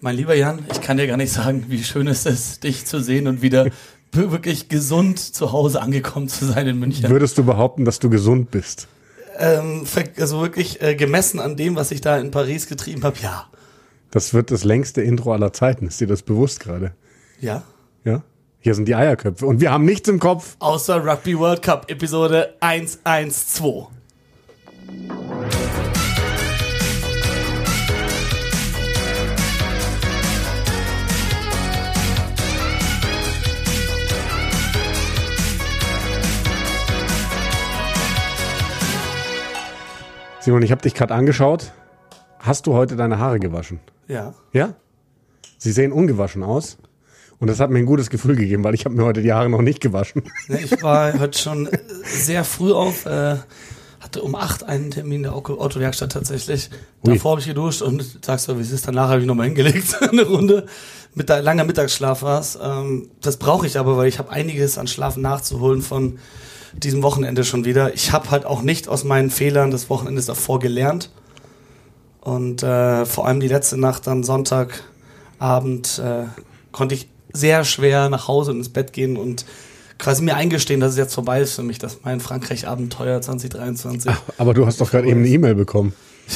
Mein lieber Jan, ich kann dir gar nicht sagen, wie schön es ist, dich zu sehen und wieder wirklich gesund zu Hause angekommen zu sein in München. Würdest du behaupten, dass du gesund bist? Ähm, also wirklich äh, gemessen an dem, was ich da in Paris getrieben habe, ja. Das wird das längste Intro aller Zeiten. Ist dir das bewusst gerade? Ja. Ja? Hier sind die Eierköpfe und wir haben nichts im Kopf. Außer Rugby World Cup Episode 112. Simon, ich habe dich gerade angeschaut. Hast du heute deine Haare gewaschen? Ja. Ja? Sie sehen ungewaschen aus. Und das hat mir ein gutes Gefühl gegeben, weil ich habe mir heute die Haare noch nicht gewaschen. Ich war heute schon sehr früh auf, äh, hatte um acht einen Termin in der Autowerkstatt tatsächlich. Ui. Davor habe ich geduscht und sagst du, wie es ist, danach habe ich nochmal hingelegt, eine Runde. Mit der langer Mittagsschlaf war's. Ähm, das brauche ich aber, weil ich habe einiges an Schlafen nachzuholen von diesem Wochenende schon wieder. Ich habe halt auch nicht aus meinen Fehlern des Wochenendes davor gelernt. Und äh, vor allem die letzte Nacht, dann Sonntagabend, äh, konnte ich sehr schwer nach Hause und ins Bett gehen und quasi mir eingestehen, dass es jetzt vorbei ist für mich, dass mein Frankreich-Abenteuer 2023. Aber du hast doch gerade eben eine E-Mail bekommen.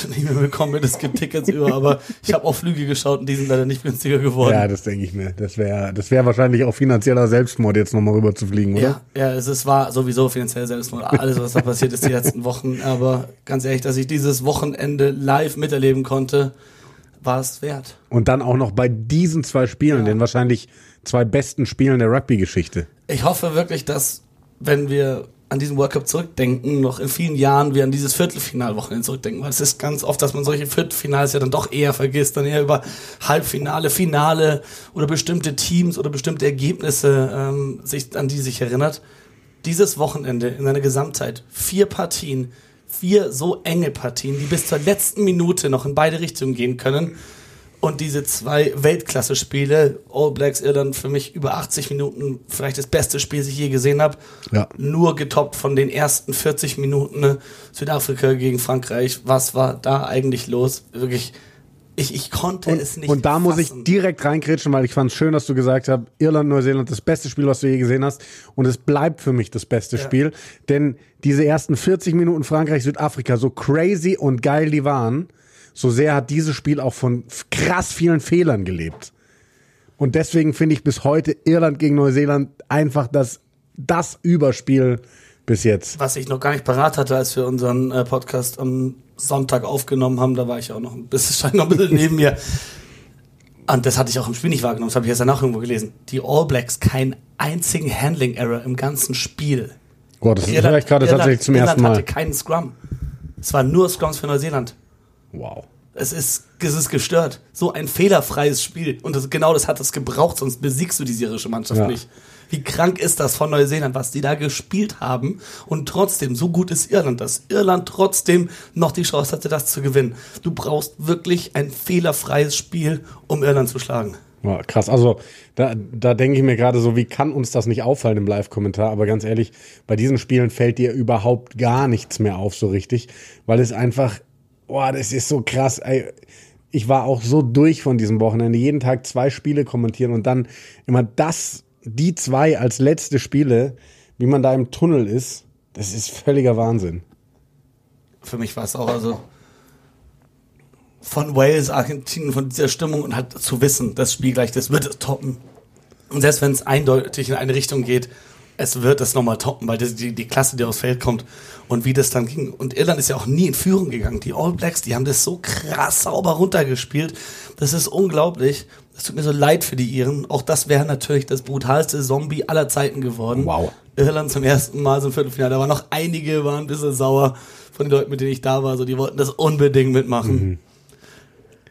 Nicht mehr bekommen, es gibt Tickets über, aber ich habe auch Flüge geschaut und die sind leider nicht günstiger geworden. Ja, das denke ich mir. Das wäre das wär wahrscheinlich auch finanzieller Selbstmord, jetzt nochmal rüber zu fliegen, oder? Ja, ja es, es war sowieso finanziell Selbstmord. Alles, was da passiert ist die letzten Wochen. Aber ganz ehrlich, dass ich dieses Wochenende live miterleben konnte, war es wert. Und dann auch noch bei diesen zwei Spielen, Ja. den wahrscheinlich zwei besten Spielen der Rugby-Geschichte. Ich hoffe wirklich, dass, wenn wir an diesen World Cup zurückdenken, noch in vielen Jahren wir an dieses Viertelfinalwochenende zurückdenken, weil es ist ganz oft, dass man solche Viertelfinals ja dann doch eher vergisst, dann eher über Halbfinale, Finale oder bestimmte Teams oder bestimmte Ergebnisse ähm, sich an die sich erinnert. Dieses Wochenende in seiner Gesamtheit vier Partien, vier so enge Partien, die bis zur letzten Minute noch in beide Richtungen gehen können. Und diese zwei Weltklasse-Spiele, All Blacks Irland für mich über 80 Minuten, vielleicht das beste Spiel, das ich je gesehen habe. Ja. Nur getoppt von den ersten 40 Minuten ne? Südafrika gegen Frankreich. Was war da eigentlich los? Wirklich, ich, ich konnte es nicht. Und da muss ich fassen. direkt reinkrätschen, weil ich fand es schön, dass du gesagt hast, Irland, Neuseeland, das beste Spiel, was du je gesehen hast. Und es bleibt für mich das beste Ja. Spiel. Denn diese ersten 40 Minuten Frankreich, Südafrika, so crazy und geil die waren, so sehr hat dieses Spiel auch von krass vielen Fehlern gelebt. Und deswegen finde ich bis heute Irland gegen Neuseeland einfach das, das Überspiel bis jetzt. Was ich noch gar nicht parat hatte, als wir unseren äh, Podcast am Sonntag aufgenommen haben, da war ich auch noch ein bisschen, stand noch ein bisschen neben mir. Und das hatte ich auch im Spiel nicht wahrgenommen, das habe ich erst danach irgendwo gelesen. Die All Blacks keinen einzigen Handling-Error im ganzen Spiel. Boah, das Irland- höre ich gerade Irland- tatsächlich zum Irland ersten Mal. hatte keinen Scrum. Es waren nur Scrums für Neuseeland. Wow. Es ist, es ist gestört. So ein fehlerfreies Spiel. Und das, genau das hat es gebraucht, sonst besiegst du diese irische Mannschaft Ja. nicht. Wie krank ist das von Neuseeland, was die da gespielt haben und trotzdem, so gut ist Irland, dass Irland trotzdem noch die Chance hatte, das zu gewinnen. Du brauchst wirklich ein fehlerfreies Spiel, um Irland zu schlagen. Ja, krass. Also da, da denke ich mir gerade so, wie kann uns das nicht auffallen im Live-Kommentar? Aber ganz ehrlich, bei diesen Spielen fällt dir überhaupt gar nichts mehr auf so richtig, weil es einfach, boah, das ist so krass. Ey. Ich war auch so durch von diesem Wochenende. Jeden Tag zwei Spiele kommentieren und dann immer das, die zwei als letzte Spiele, wie man da im Tunnel ist, das ist völliger Wahnsinn. Für mich war es auch also von Wales, Argentinien, von dieser Stimmung und halt zu wissen, das Spiel gleich, das wird es toppen. Und selbst wenn es eindeutig in eine Richtung geht, es wird es nochmal toppen, weil die, die Klasse, die aufs Feld kommt und wie das dann ging. Und Irland ist ja auch nie in Führung gegangen. Die All Blacks, die haben das so krass sauber runtergespielt. Das ist unglaublich. Es tut mir so leid für die Iren. Auch das wäre natürlich das brutalste Zombie aller Zeiten geworden. Wow. Irland zum ersten Mal so im Viertelfinale. Da waren noch einige, waren ein bisschen sauer von den Leuten, mit denen ich da war. So, die wollten das unbedingt mitmachen.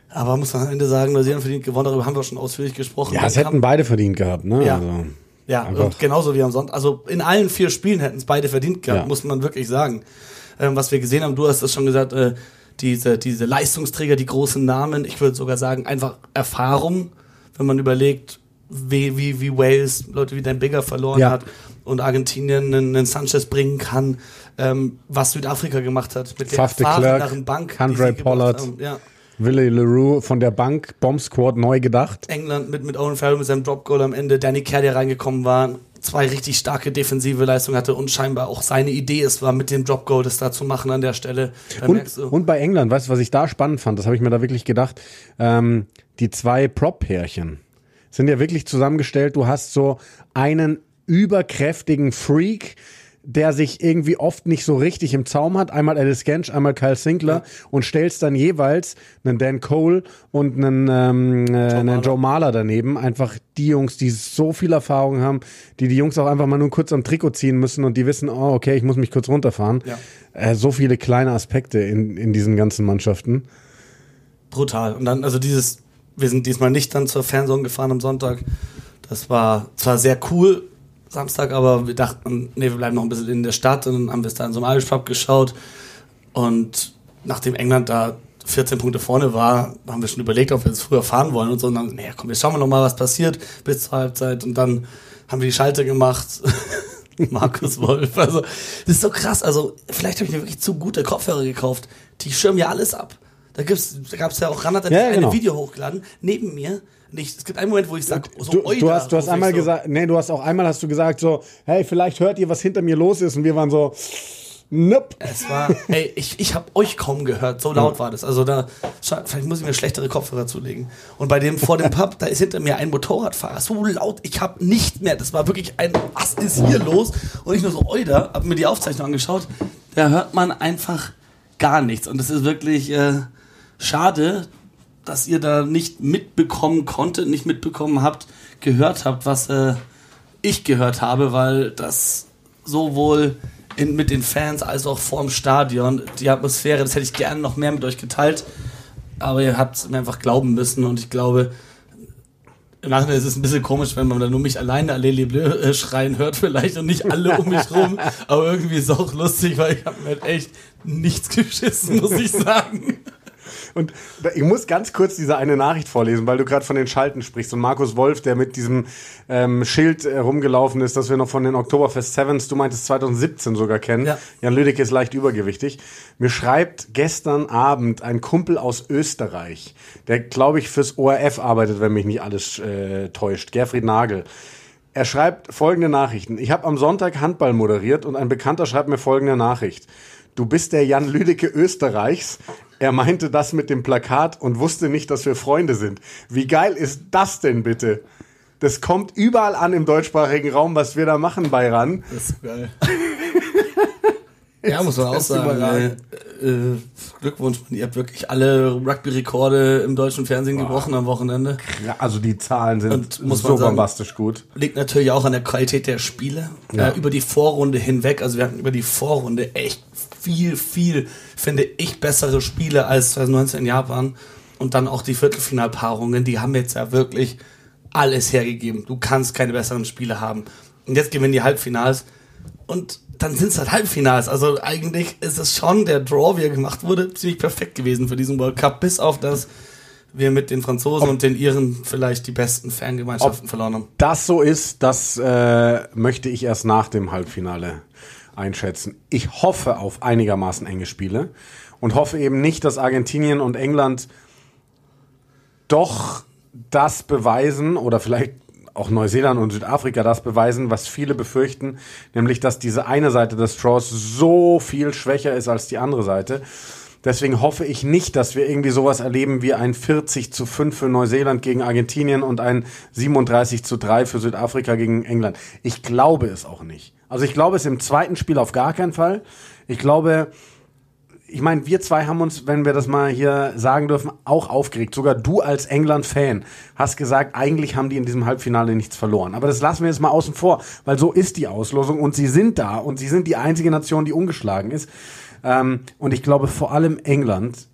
Aber muss man am Ende sagen, Neuseeland verdient gewonnen. Darüber haben wir schon ausführlich gesprochen. Ja, es hätten beide verdient gehabt, ne? Ja. Also, ja, Einfach. und genauso wie am Sonntag. Also in allen vier Spielen hätten es beide verdient gehabt, Ja. muss man wirklich sagen. Ähm, was wir gesehen haben, du hast das schon gesagt, äh, diese, diese Leistungsträger, die großen Namen, ich würde sogar sagen, einfach Erfahrung, wenn man überlegt, wie, wie, wie Wales Leute wie Dan Bigger verloren Ja. hat und Argentinien einen, einen Sanchez bringen kann, ähm, was Südafrika gemacht hat mit der Faf de Klerk, erfahreneren Bank. gebracht Pollard. haben. Ja. Willie LaRue von der Bank, Bomb Squad neu gedacht. England mit, mit Owen Farrell mit seinem Drop Goal am Ende, Danny Kerr, der reingekommen war, zwei richtig starke defensive Leistungen hatte und scheinbar auch seine Idee es war, mit dem Drop Goal das da zu machen an der Stelle. Und, und, bei England, weißt du, was ich da spannend fand? Das habe ich mir da wirklich gedacht. Ähm, die zwei Prop-Pärchen sind ja wirklich zusammengestellt. Du hast so einen überkräftigen Freak, der sich irgendwie oft nicht so richtig im Zaum hat. Einmal Alice Gensch, einmal Kyle Sinkler ja. und stellst dann jeweils einen Dan Cole und einen, ähm, äh, Joe, einen Joe Mahler daneben. Einfach die Jungs, die so viel Erfahrung haben, die die Jungs auch einfach mal nur kurz am Trikot ziehen müssen und die wissen, oh, okay, ich muss mich kurz runterfahren. Ja. Äh, so viele kleine Aspekte in, in diesen ganzen Mannschaften. Brutal. Und dann, also dieses, wir sind diesmal nicht dann zur Fernsehung gefahren am Sonntag. Das war zwar sehr cool, Samstag, aber wir dachten, nee, wir bleiben noch ein bisschen in der Stadt und dann haben wir es da in so einem Irish Pub geschaut und nachdem England da 14 Punkte vorne war, haben wir schon überlegt, ob wir jetzt früher fahren wollen und so. Und dann, naja, komm, wir schauen noch mal, was passiert bis zur Halbzeit. Und dann haben wir die Schalte gemacht. Markus Wolf. Also, das ist so krass. Also, vielleicht habe ich mir wirklich zu gute Kopfhörer gekauft. Die schirmen ja alles ab. Da, gibt's, da gab es ja auch, Ran hat ja, genau. ein Video hochgeladen. Neben mir nicht. Es gibt einen Moment, wo ich sage, so du, du hast, du hast einmal so gesagt, nee, du hast auch einmal hast du gesagt so, hey, vielleicht hört ihr, was hinter mir los ist und wir waren so, Nope. Es war, ey, ich, ich habe euch kaum gehört, so laut war das. Also da, vielleicht muss ich mir schlechtere Kopfhörer zulegen. Und bei dem vor dem Pub, da ist hinter mir ein Motorradfahrer, so laut, ich habe nicht mehr, das war wirklich ein, was ist hier los? Und ich nur so, oida, habe mir die Aufzeichnung angeschaut, da hört man einfach gar nichts. Und das ist wirklich äh, schade, dass ihr da nicht mitbekommen konntet, nicht mitbekommen habt, gehört habt, was äh, ich gehört habe, weil das sowohl in, mit den Fans als auch vorm Stadion, die Atmosphäre, das hätte ich gerne noch mehr mit euch geteilt, aber ihr habt mir einfach glauben müssen und ich glaube, im Nachhinein ist es ein bisschen komisch, wenn man da nur mich alleine Allez Bleu äh, schreien hört vielleicht und nicht alle um mich rum, aber irgendwie ist es auch lustig, weil ich habe mir halt echt nichts geschissen, muss ich sagen. Und ich muss ganz kurz diese eine Nachricht vorlesen, weil du gerade von den Schalten sprichst. Und Markus Wolf, der mit diesem ähm, Schild äh, rumgelaufen ist, das wir noch von den Oktoberfest Sevens, du meintest 2017 sogar kennen. Ja. Jan Lüdecke ist leicht übergewichtig. Mir schreibt gestern Abend ein Kumpel aus Österreich, der, glaube ich, fürs ORF arbeitet, wenn mich nicht alles äh, täuscht. Gerfried Nagel. Er schreibt folgende Nachrichten. Ich habe am Sonntag Handball moderiert und ein Bekannter schreibt mir folgende Nachricht. Du bist der Jan Lüdecke Österreichs. Er meinte das mit dem Plakat und wusste nicht, dass wir Freunde sind. Wie geil ist das denn bitte? Das kommt überall an im deutschsprachigen Raum, was wir da machen bei RAN. Das ist geil. ja, muss man auch sagen. Äh, äh, Glückwunsch, ihr habt wirklich alle Rugby-Rekorde im deutschen Fernsehen Boah. gebrochen am Wochenende. Ja, also die Zahlen sind so sagen, bombastisch gut. Liegt natürlich auch an der Qualität der Spiele. Ja. Äh, über die Vorrunde hinweg, also wir hatten über die Vorrunde echt viel, viel, finde ich, bessere Spiele als 2019 in Japan. Und dann auch die Viertelfinalpaarungen, die haben jetzt ja wirklich alles hergegeben. Du kannst keine besseren Spiele haben. Und jetzt gewinnen die Halbfinals. Und dann sind es halt Halbfinals. Also eigentlich ist es schon der Draw, wie er gemacht wurde, ziemlich perfekt gewesen für diesen World Cup, bis auf das wir mit den Franzosen ob und den Iren vielleicht die besten Fangemeinschaften verloren haben. Das so ist, das äh, möchte ich erst nach dem Halbfinale einschätzen. Ich hoffe auf einigermaßen enge Spiele und hoffe eben nicht, dass Argentinien und England doch das beweisen oder vielleicht auch Neuseeland und Südafrika das beweisen, was viele befürchten, nämlich dass diese eine Seite des Draws so viel schwächer ist als die andere Seite. Deswegen hoffe ich nicht, dass wir irgendwie sowas erleben wie ein 40 zu 5 für Neuseeland gegen Argentinien und ein 37 zu 3 für Südafrika gegen England. Ich glaube es auch nicht. Also ich glaube es im zweiten Spiel auf gar keinen Fall. Ich glaube, ich meine, wir zwei haben uns, wenn wir das mal hier sagen dürfen, auch aufgeregt. Sogar du als England-Fan hast gesagt, eigentlich haben die in diesem Halbfinale nichts verloren. Aber das lassen wir jetzt mal außen vor, weil so ist die Auslosung und sie sind da und sie sind die einzige Nation, die ungeschlagen ist. Ähm, und ich glaube vor allem England,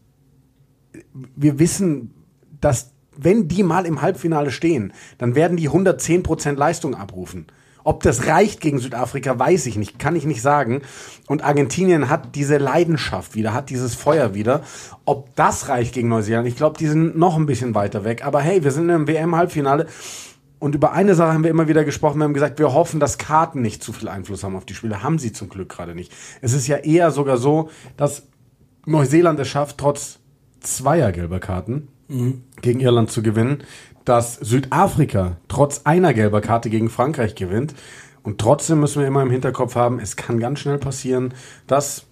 wir wissen, dass wenn die mal im Halbfinale stehen, dann werden die 110% Leistung abrufen. Ob das reicht gegen Südafrika, weiß ich nicht, kann ich nicht sagen. Und Argentinien hat diese Leidenschaft wieder, hat dieses Feuer wieder. Ob das reicht gegen Neuseeland, ich glaube, die sind noch ein bisschen weiter weg. Aber hey, wir sind im WM-Halbfinale. Und über eine Sache haben wir immer wieder gesprochen. Wir haben gesagt, wir hoffen, dass Karten nicht zu viel Einfluss haben auf die Spiele. Haben sie zum Glück gerade nicht. Es ist ja eher sogar so, dass Neuseeland es schafft, trotz zweier gelber Karten gegen Irland zu gewinnen, dass Südafrika trotz einer gelber Karte gegen Frankreich gewinnt. Und trotzdem müssen wir immer im Hinterkopf haben, es kann ganz schnell passieren, dass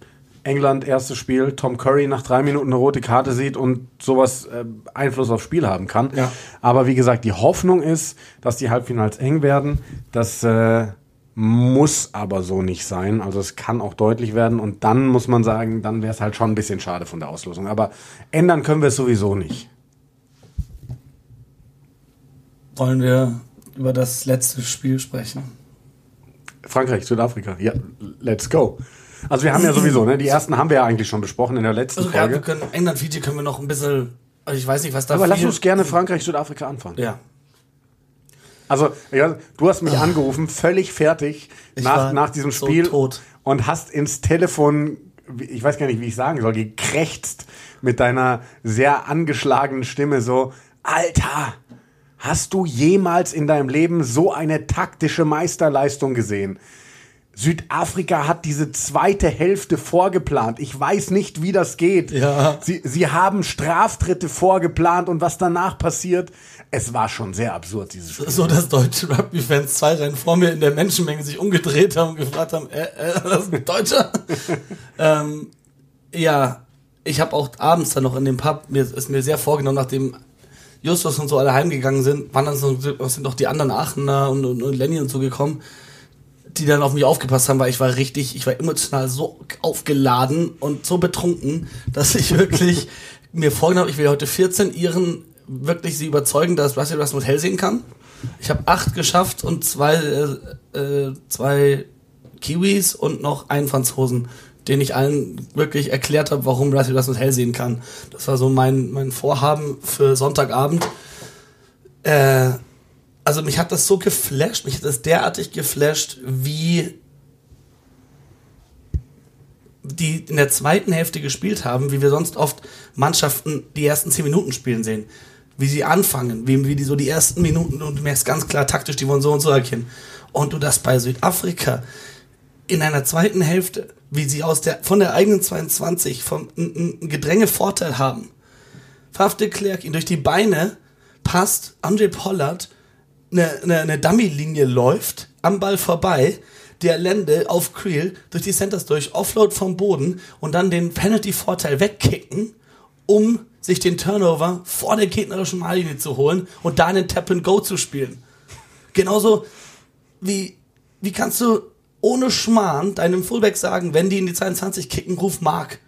England erstes Spiel, Tom Curry nach drei Minuten eine rote Karte sieht und sowas äh, Einfluss aufs Spiel haben kann. Ja. Aber wie gesagt, die Hoffnung ist, dass die Halbfinals eng werden. Das äh, muss aber so nicht sein. Also es kann auch deutlich werden und dann muss man sagen, dann wäre es halt schon ein bisschen schade von der Auslosung. Aber ändern können wir es sowieso nicht. Wollen wir über das letzte Spiel sprechen? Frankreich, Südafrika. Ja, let's go. Also wir haben ja sowieso, ne, die ersten haben wir ja eigentlich schon besprochen in der letzten Also ja, wir Folge. können England Fiji können wir noch ein bisschen also ich weiß nicht, was da aber lass uns gerne Frankreich, Südafrika anfangen. Ja. Also, ja, du hast mich angerufen, völlig fertig Ich nach, nach diesem so Spiel tot. und hast ins Telefon, ich weiß gar nicht, wie ich sagen soll, gekrächzt mit deiner sehr angeschlagenen Stimme so, Alter, hast du jemals in deinem Leben so eine taktische Meisterleistung gesehen? Südafrika hat diese zweite Hälfte vorgeplant. Ich weiß nicht, wie das geht. Ja. Sie, sie haben Straftritte vorgeplant und was danach passiert, es war schon sehr absurd, dieses Spiel. So, dass deutsche Rugby-Fans zwei Reihen vor mir in der Menschenmenge sich umgedreht haben und gefragt haben, äh, äh, das ist ein Deutscher? ähm, ja, ich habe auch abends dann noch in dem Pub, mir ist mir sehr vorgenommen, nachdem Justus und so alle heimgegangen sind, waren dann so, sind noch die anderen Aachener und, und, und Lenny und so gekommen, die dann auf mich aufgepasst haben, weil ich war richtig, ich war emotional so aufgeladen und so betrunken, dass ich wirklich mir vorgenommen habe, ich will heute 14 Iren wirklich sie überzeugen, dass Russell Rasmus hell sehen kann. Ich habe acht geschafft und zwei, äh, äh, zwei Kiwis und noch einen Franzosen, den ich allen wirklich erklärt habe, warum Russell Rasmus hell sehen kann. Das war so mein, mein Vorhaben für Sonntagabend. Äh, also mich hat das so geflasht, mich hat das derartig geflasht, wie die in der zweiten Hälfte gespielt haben, wie wir sonst oft Mannschaften die ersten zehn Minuten spielen sehen. Wie sie anfangen, wie, wie die so die ersten Minuten und du merkst ganz klar taktisch, die wollen so und so erkennen. Und du das bei Südafrika in einer zweiten Hälfte, wie sie aus der, von der eigenen 22 vom, einen Gedrängevorteil haben. Faf de Klerk ihn durch die Beine passt, Andre Pollard eine, eine, eine Dummy-Linie läuft, am Ball vorbei, der Lende auf Creel durch die Centers durch, Offload vom Boden und dann den Penalty-Vorteil wegkicken, um sich den Turnover vor der gegnerischen Mallinie zu holen und da einen Tap-and-Go zu spielen. Genauso wie, wie kannst du ohne Schmarrn deinem Fullback sagen, wenn die in die 22 kicken, ruf Mark.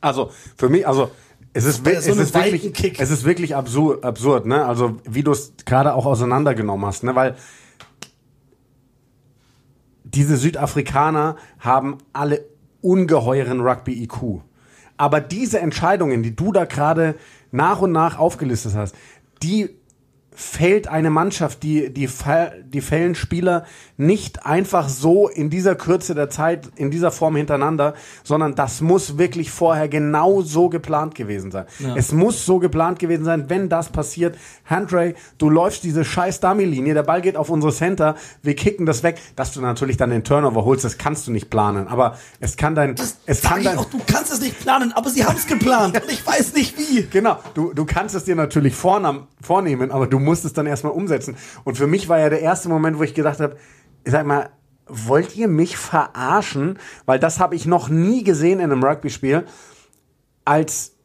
Also für mich, also es ist, Ja, so es ist wirklich, es ist wirklich absurd, absurd, ne? Also wie du es gerade auch auseinandergenommen hast, ne? Weil diese Südafrikaner haben alle ungeheuren Rugby-IQ. Aber diese Entscheidungen, die du da gerade nach und nach aufgelistet hast, die fällt eine Mannschaft, die, die, die fällen Spieler nicht einfach so in dieser Kürze der Zeit, in dieser Form hintereinander, sondern das muss wirklich vorher genau so geplant gewesen sein. Es muss so geplant gewesen sein, wenn das passiert. Handray, du läufst diese scheiß Dummy-Linie, der Ball geht auf unsere Center, wir kicken das weg, dass du natürlich dann den Turnover holst, das kannst du nicht planen, aber es kann dein, es Sag kann ich dein, auch, du kannst es nicht planen, aber sie haben es geplant und ich weiß nicht wie. Genau, du, du kannst es dir natürlich vornehmen, aber du musst es dann erstmal umsetzen. Und für mich war ja der erste Moment, wo ich gedacht habe, sag mal, wollt ihr mich verarschen? Weil das habe ich noch nie gesehen in einem Rugby-Spiel, als,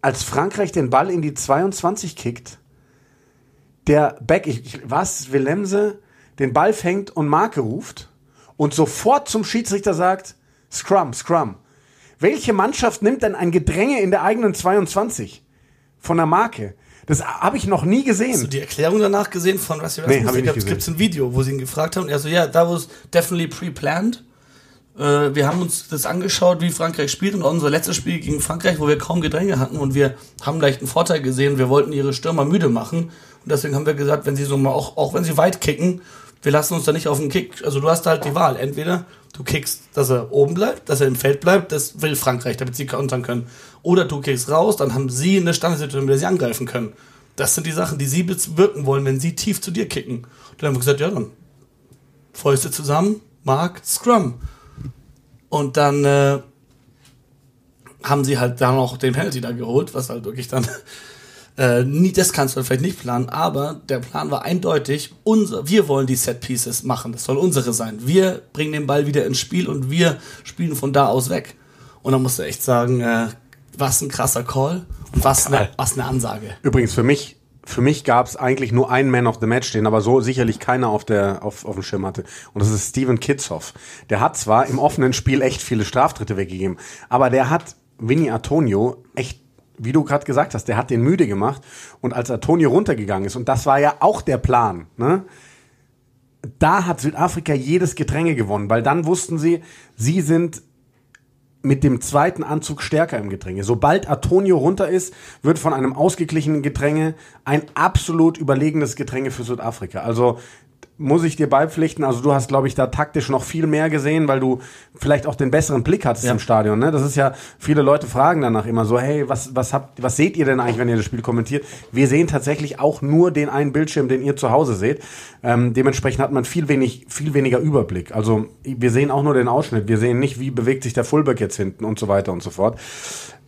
als Frankreich den Ball in die 22 kickt, der Beck, ich, ich, was, Willemse, den Ball fängt und Marke ruft und sofort zum Schiedsrichter sagt, Scrum, Scrum. Welche Mannschaft nimmt denn ein Gedränge in der eigenen 22 von der Marke? Das habe ich noch nie Hast du gesehen. die Erklärung danach gesehen von Nee, Rasmussen? hab ich nicht gesehen. gibt es ein Video, wo sie ihn gefragt haben. Und er so, ja, that was definitely pre-planned. Äh, wir haben uns das angeschaut, wie Frankreich spielt. Und unser letztes Spiel gegen Frankreich, wo wir kaum Gedränge hatten und wir haben leicht einen Vorteil gesehen. Wir wollten ihre Stürmer müde machen. Und deswegen haben wir gesagt, wenn sie so mal, auch, auch wenn sie weit kicken, wir lassen uns da nicht auf den Kick. Also du hast halt die Wahl. Entweder du kickst, dass er oben bleibt, dass er im Feld bleibt, das will Frankreich, damit sie kontern können. Oder du kickst raus, dann haben sie eine Standardsituation, mit der sie angreifen können. Das sind die Sachen, die sie bewirken wollen, wenn sie tief zu dir kicken. Und dann haben wir gesagt, ja, dann Fäuste zusammen, Mark, Scrum. Und dann äh, haben sie halt dann noch den Penalty da geholt, was halt wirklich dann äh, nie, das kannst du vielleicht nicht planen, aber der Plan war eindeutig, unser, wir wollen die Set Pieces machen, das soll unsere sein. Wir bringen den Ball wieder ins Spiel und wir spielen von da aus weg. Und dann musst du echt sagen, äh, was ein krasser Call und was eine, was eine Ansage. Übrigens, für mich, für mich gab es eigentlich nur einen Man of the Match, den aber so sicherlich keiner auf, der, auf, auf dem Schirm hatte. Und das ist Steven Kitzhoff. Der hat zwar im offenen Spiel echt viele Straftritte weggegeben, aber der hat Vinny Antonio echt wie du gerade gesagt hast, der hat den müde gemacht. Und als Antonio runtergegangen ist, und das war ja auch der Plan, ne? da hat Südafrika jedes Gedränge gewonnen, weil dann wussten sie, sie sind mit dem zweiten Anzug stärker im Gedränge. Sobald Antonio runter ist, wird von einem ausgeglichenen Gedränge ein absolut überlegenes Gedränge für Südafrika. Also muss ich dir beipflichten. Also du hast, glaube ich, da taktisch noch viel mehr gesehen, weil du vielleicht auch den besseren Blick hattest ja. im Stadion. Ne? Das ist ja, viele Leute fragen danach immer so, hey, was, was habt, was seht ihr denn eigentlich, wenn ihr das Spiel kommentiert? Wir sehen tatsächlich auch nur den einen Bildschirm, den ihr zu Hause seht. Ähm, dementsprechend hat man viel wenig, viel weniger Überblick. Also wir sehen auch nur den Ausschnitt. Wir sehen nicht, wie bewegt sich der Fullback jetzt hinten und so weiter und so fort.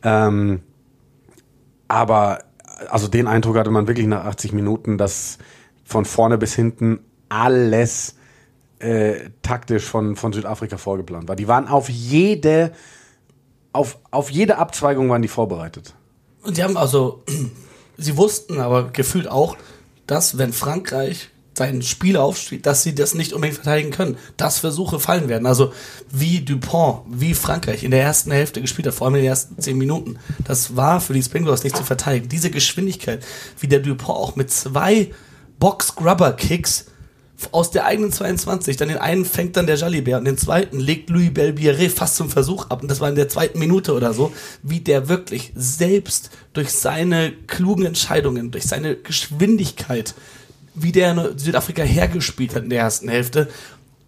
Ähm, aber also den Eindruck hatte man wirklich nach 80 Minuten, dass von vorne bis hinten alles äh, taktisch von, von Südafrika vorgeplant war. Die waren auf jede, auf, auf jede Abzweigung waren die vorbereitet. Und sie haben also, sie wussten aber gefühlt auch, dass wenn Frankreich sein Spiel aufsteht, dass sie das nicht unbedingt verteidigen können, dass Versuche fallen werden. Also wie Dupont, wie Frankreich in der ersten Hälfte gespielt hat, vor allem in den ersten zehn Minuten, das war für die Springboks nicht zu verteidigen. Diese Geschwindigkeit, wie der Dupont auch mit zwei Box-Grubber-Kicks aus der eigenen 22, dann den einen fängt dann der Jalibert und den zweiten legt Louis Belbiere fast zum Versuch ab und das war in der zweiten Minute oder so, wie der wirklich selbst durch seine klugen Entscheidungen, durch seine Geschwindigkeit, wie der Südafrika hergespielt hat in der ersten Hälfte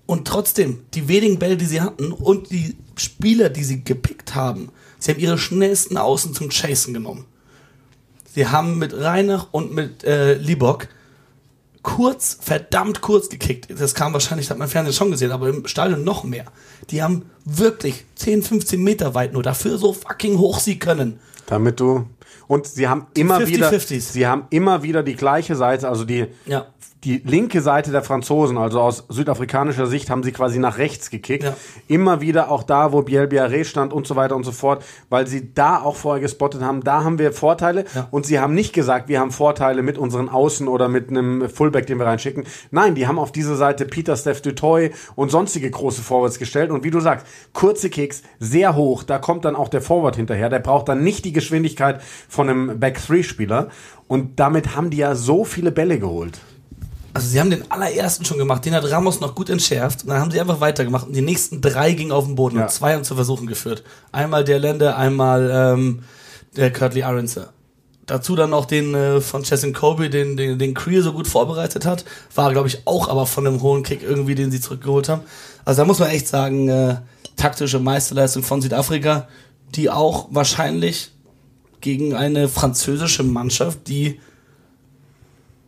und trotzdem die wenigen Bälle, die sie hatten und die Spieler, die sie gepickt haben, sie haben ihre schnellsten Außen zum Chasen genommen. Sie haben mit Reinach und mit äh, Libok kurz, verdammt kurz gekickt. Das kam wahrscheinlich, hat man im Fernsehen schon gesehen, aber im Stadion noch mehr. Die haben wirklich 10, 15 Meter weit nur dafür so fucking hoch sie können. Damit du und sie haben immer 50, wieder 50s. sie haben immer wieder die gleiche Seite, also die ja die linke Seite der Franzosen, also aus südafrikanischer Sicht, haben sie quasi nach rechts gekickt. Ja. Immer wieder auch da, wo Biel Biarré stand und so weiter und so fort, weil sie da auch vorher gespottet haben, da haben wir Vorteile ja. und sie haben nicht gesagt, wir haben Vorteile mit unseren Außen oder mit einem Fullback, den wir reinschicken. Nein, die haben auf diese Seite Peter Steph Dutoy und sonstige große Forwards gestellt und wie du sagst, kurze Kicks, sehr hoch, da kommt dann auch der Forward hinterher, der braucht dann nicht die Geschwindigkeit von einem Back-3-Spieler und damit haben die ja so viele Bälle geholt also sie haben den allerersten schon gemacht, den hat Ramos noch gut entschärft und dann haben sie einfach weitergemacht und die nächsten drei gingen auf den Boden ja. und zwei haben zu Versuchen geführt. Einmal der Länder, einmal ähm, der Curtly Aronson. Dazu dann noch den äh, von Chesson Kobe, den, den, den Creel so gut vorbereitet hat. War, glaube ich, auch aber von einem hohen Kick irgendwie, den sie zurückgeholt haben. Also da muss man echt sagen, äh, taktische Meisterleistung von Südafrika, die auch wahrscheinlich gegen eine französische Mannschaft, die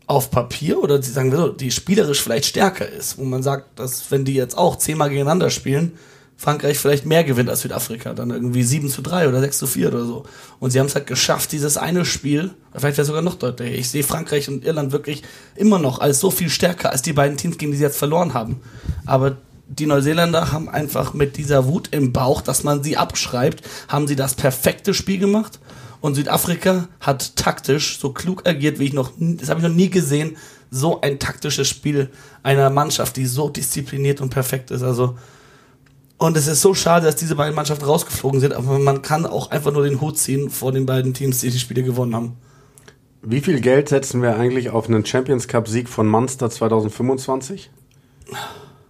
auf Papier oder sie sagen wir so, die spielerisch vielleicht stärker ist, wo man sagt, dass wenn die jetzt auch zehnmal gegeneinander spielen, Frankreich vielleicht mehr gewinnt als Südafrika, dann irgendwie 7 zu 3 oder 6 zu 4 oder so. Und sie haben es halt geschafft, dieses eine Spiel, vielleicht wäre sogar noch deutlicher. Ich sehe Frankreich und Irland wirklich immer noch als so viel stärker als die beiden Teams, gegen die sie jetzt verloren haben. Aber die Neuseeländer haben einfach mit dieser Wut im Bauch, dass man sie abschreibt, haben sie das perfekte Spiel gemacht und Südafrika hat taktisch so klug agiert, wie ich noch, das habe ich noch nie gesehen, so ein taktisches Spiel einer Mannschaft, die so diszipliniert und perfekt ist. Also, und es ist so schade, dass diese beiden Mannschaften rausgeflogen sind, aber man kann auch einfach nur den Hut ziehen vor den beiden Teams, die die Spiele gewonnen haben. Wie viel Geld setzen wir eigentlich auf einen Champions Cup Sieg von Munster 2025?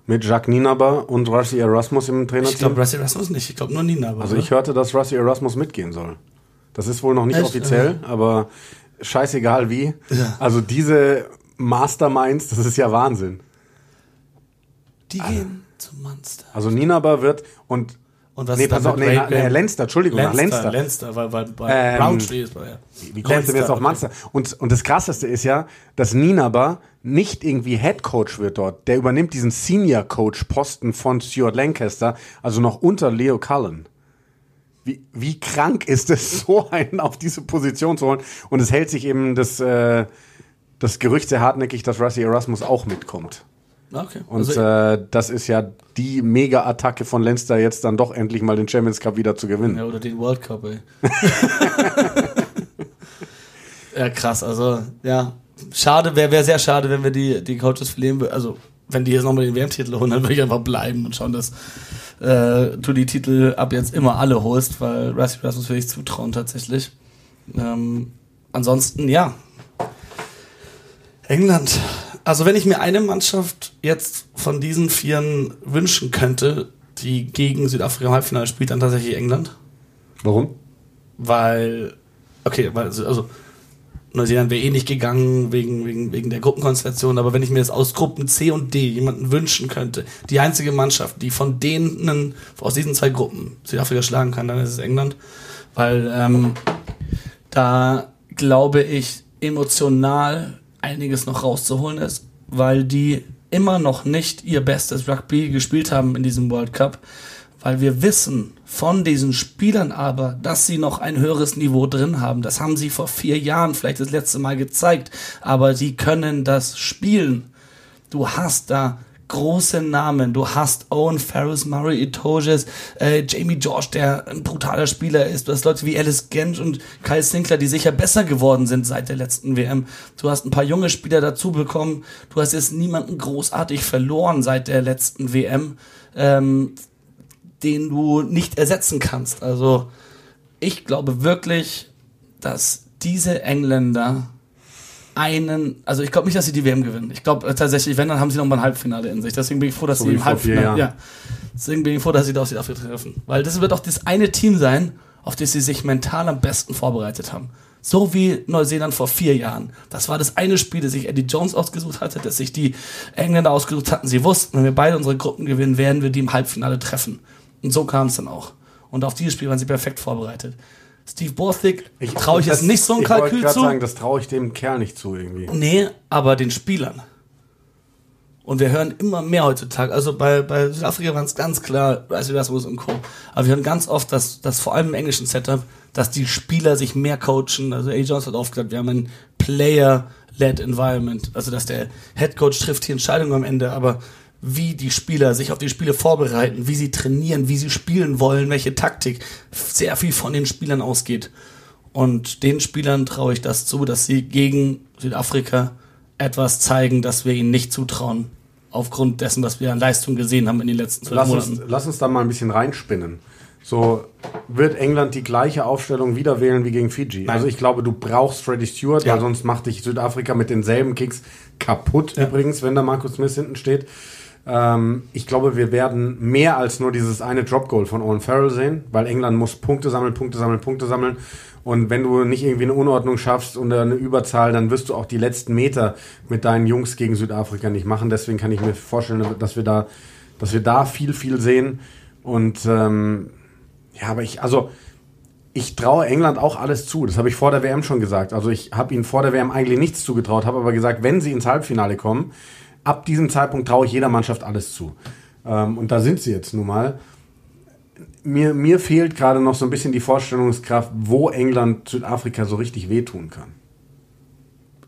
Mit Jacques Nienaber und Rusty Erasmus im Trainerteam? Ich glaube Rusty Erasmus nicht, ich glaube nur Nienaber. Also ich hörte, dass Rusty Erasmus mitgehen soll. Das ist wohl noch nicht Echt? offiziell, aber scheißegal wie. Ja. Also diese Masterminds, das ist ja Wahnsinn. Die also, gehen zum Monster. Also Ninaber wird und und was nee, pass auf, nee, nee, Lenster, Entschuldigung, Lenster, nach Lenster. Lenster, weil, weil bei ähm, Browntree ist bei, ja. Wie kommt denn jetzt auf Monster? Und, und das Krasseste ist ja, dass Ninaber nicht irgendwie Head Coach wird dort. Der übernimmt diesen Senior Coach Posten von Stuart Lancaster, also noch unter Leo Cullen. Wie, wie krank ist es, so einen auf diese Position zu holen? Und es hält sich eben das, äh, das Gerücht sehr hartnäckig, dass Rusty Erasmus auch mitkommt. Okay. Und Also, äh, das ist ja die Mega-Attacke von Leinster, jetzt dann doch endlich mal den Champions Cup wieder zu gewinnen. ja, oder den World Cup, ey. ja, krass, also, ja. Schade, wäre wär sehr schade, wenn wir die, die Coaches verlieren würden. Also, wenn die jetzt nochmal den WM-Titel holen, dann würde ich einfach bleiben und schauen, dass äh, du die Titel ab jetzt immer alle holst, weil Rusty Rasmus würde ich zutrauen tatsächlich. Ähm, ansonsten, ja. England. Also wenn ich mir eine Mannschaft jetzt von diesen Vieren wünschen könnte, die gegen Südafrika im Halbfinale spielt, dann tatsächlich England. Warum? Weil, okay, weil, also Neuseeland wäre eh nicht gegangen wegen, wegen, wegen der Gruppenkonstellation, aber wenn ich mir das aus Gruppen C und D jemanden wünschen könnte, die einzige Mannschaft, die von denen, aus diesen zwei Gruppen Südafrika schlagen kann, dann ist es England. Weil ähm, da glaube ich emotional einiges noch rauszuholen ist, weil die immer noch nicht ihr bestes Rugby gespielt haben in diesem World Cup, weil wir wissen von diesen Spielern aber, dass sie noch ein höheres Niveau drin haben. Das haben sie vor vier Jahren vielleicht das letzte Mal gezeigt, aber sie können das spielen. Du hast da große Namen. Du hast Owen Ferris, Murray Itoges, äh, Jamie George, der ein brutaler Spieler ist. Du hast Leute wie Alice Gensch und Kyle Sinclair, die sicher besser geworden sind seit der letzten WM. Du hast ein paar junge Spieler dazu bekommen. Du hast jetzt niemanden großartig verloren seit der letzten WM, ähm, den du nicht ersetzen kannst. Also ich glaube wirklich, dass diese Engländer einen, also ich glaube nicht, dass sie die WM gewinnen. Ich glaube äh, tatsächlich, wenn, dann haben sie noch mal ein Halbfinale in sich. Deswegen bin ich froh, dass So sie im Halbfinale, ja. Deswegen bin ich froh, dass sie da auf Südafrika treffen. Weil das wird auch das eine Team sein, auf das sie sich mental am besten vorbereitet haben. So wie Neuseeland vor vier Jahren. Das war das eine Spiel, das sich Eddie Jones ausgesucht hatte, das sich die Engländer ausgesucht hatten. Sie wussten, wenn wir beide unsere Gruppen gewinnen, werden wir die im Halbfinale treffen. Und so kam es dann auch. Und auf dieses Spiel waren sie perfekt vorbereitet. Steve Borthwick traue ich jetzt nicht so ein ich Kalkül zu. sagen, das traue ich dem Kerl nicht zu irgendwie. Nee, aber den Spielern. Und wir hören immer mehr heutzutage, also bei, bei Südafrika waren es ganz klar, Rice Erasmus und Co. Aber wir hören ganz oft, dass, dass vor allem im englischen Setup, dass die Spieler sich mehr coachen. Also A. Jones hat oft gesagt, wir haben ein Player-led Environment. Also dass der Head Coach trifft die Entscheidung am Ende, aber wie die Spieler sich auf die Spiele vorbereiten, wie sie trainieren, wie sie spielen wollen, welche Taktik, sehr viel von den Spielern ausgeht. Und den Spielern traue ich das zu, dass sie gegen Südafrika etwas zeigen, das wir ihnen nicht zutrauen. Aufgrund dessen, was wir an Leistung gesehen haben in den letzten zwölf Lass uns, Monaten. lass uns da mal ein bisschen reinspinnen. So wird England die gleiche Aufstellung wieder wählen wie gegen Fiji. Nein. Also ich glaube, du brauchst Freddie Stewart, Ja. weil sonst macht dich Südafrika mit denselben Kicks kaputt. Ja. Übrigens, wenn da Markus Smith hinten steht. Ähm, ich glaube, wir werden mehr als nur dieses eine Drop Goal von Owen Farrell sehen, weil England muss Punkte sammeln, Punkte sammeln, Punkte sammeln. Und wenn du nicht irgendwie eine Unordnung schaffst und eine Überzahl, dann wirst du auch die letzten Meter mit deinen Jungs gegen Südafrika nicht machen. Deswegen kann ich mir vorstellen, dass wir da, dass wir da viel, viel sehen. Und ähm, ja, aber ich, also ich traue England auch alles zu. Das habe ich vor der WM schon gesagt. Also ich habe ihnen vor der WM eigentlich nichts zugetraut, habe aber gesagt, wenn sie ins Halbfinale kommen, ab diesem Zeitpunkt traue ich jeder Mannschaft alles zu. Ähm, und da sind sie jetzt nun mal. Mir, mir fehlt gerade noch so ein bisschen die Vorstellungskraft, wo England Südafrika so richtig wehtun kann.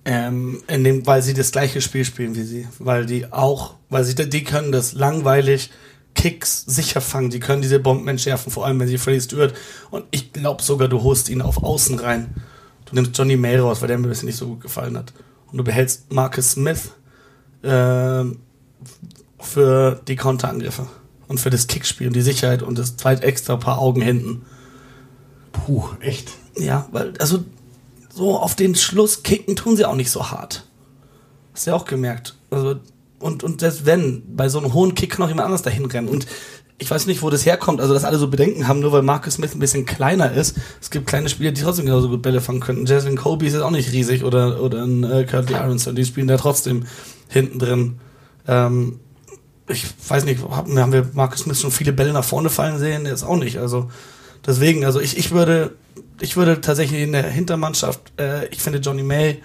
Ähm, in dem, weil sie das gleiche Spiel spielen wie sie. Weil die auch, weil sie, die können das langweilig Kicks sicher fangen, die können diese Bomben entschärfen, vor allem wenn sie Freddy Stewart. Und ich glaube sogar, du holst ihn auf Außen rein. Du nimmst Johnny May raus, weil der mir ein bisschen nicht so gut gefallen hat. Und du behältst Marcus Smith ähm, für die Konterangriffe und für das Kickspiel und die Sicherheit und das zweit extra paar Augen hinten. Puh, echt. Ja, weil, also, so auf den Schluss kicken tun sie auch nicht so hart. Hast du ja auch gemerkt. Also, und, und selbst wenn, bei so einem hohen Kick kann auch jemand anders dahin rennen. Und ich weiß nicht, wo das herkommt, also dass alle so Bedenken haben, nur weil Marcus Smith ein bisschen kleiner ist. Es gibt kleine Spieler, die trotzdem genauso gut Bälle fangen könnten. Jasmine Colby ist jetzt auch nicht riesig oder, oder ein äh, Curly Aronson, die spielen da trotzdem hinten drin. Ähm, ich weiß nicht, haben, haben wir Marcus Smith schon viele Bälle nach vorne fallen sehen? Jetzt auch nicht. Also deswegen, also ich, ich würde, ich würde tatsächlich in der Hintermannschaft, äh, ich finde Johnny May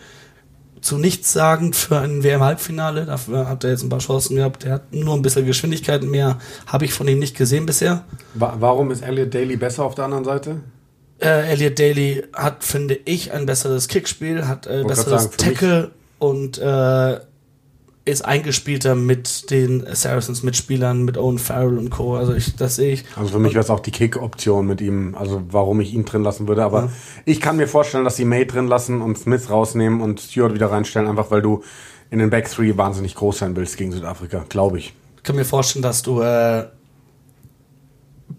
zu nichts sagend für ein WM-Halbfinale. Dafür hat er jetzt ein paar Chancen gehabt. Der hat nur ein bisschen Geschwindigkeit mehr, habe ich von ihm nicht gesehen bisher. Warum ist Elliot Daly besser auf der anderen Seite? Äh, Elliot Daly hat, finde ich, ein besseres Kickspiel, hat äh, besseres sagen, Tackle und äh, ist eingespielter mit den Saracens Mitspielern, mit Owen Farrell und Co. Also ich, das sehe ich. Also für mich wäre es auch die Kick-Option mit ihm, also warum ich ihn drin lassen würde. Aber ja. ich kann mir vorstellen, dass sie May drin lassen und Smith rausnehmen und Stewart wieder reinstellen, einfach weil du in den Back Three wahnsinnig groß sein willst gegen Südafrika, glaube ich. Ich kann mir vorstellen, dass du äh,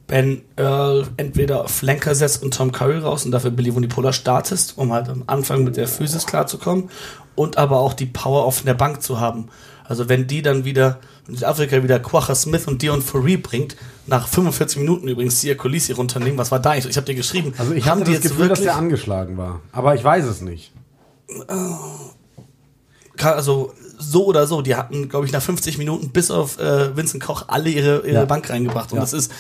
Ben Earl entweder auf Flanker setzt und Tom Curry raus und dafür Billy Vunipola startest, um halt am Anfang mit der Physis klarzukommen und aber auch die Power auf der Bank zu haben. Also wenn die dann wieder, wenn Südafrika wieder Quacher Smith und Dion Fourie bringt, nach 45 Minuten übrigens Sia Colisi runternehmen, was war da eigentlich? Ich habe dir geschrieben. Also ich habe das Gefühl, dass der angeschlagen war, aber ich weiß es nicht. Also so oder so, die hatten, glaube ich, nach 50 Minuten bis auf äh, Vincent Koch alle ihre, ihre ja. Bank reingebracht. Und ja. das ist,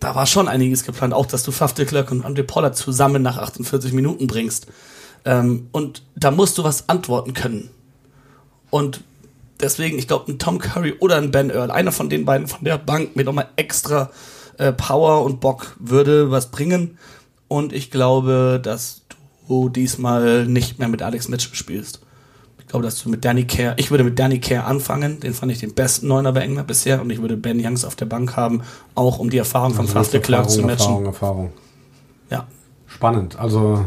da war schon einiges geplant, auch dass du Faf de Klerk und Andre Pollard zusammen nach 48 Minuten bringst. Ähm, und da musst du was antworten können. Und deswegen, ich glaube, ein Tom Curry oder ein Ben Earl, einer von den beiden von der Bank mit nochmal extra äh, Power und Bock würde was bringen. Und ich glaube, dass du diesmal nicht mehr mit Alex Mitchell spielst. Ich glaube, dass du mit Danny Care, ich würde mit Danny Care anfangen, den fand ich den besten Neuner bei England bisher und ich würde Ben Youngs auf der Bank haben, auch um die Erfahrung von also Faf de Klerk zu matchen. Erfahrung, Erfahrung. Ja. Spannend. Also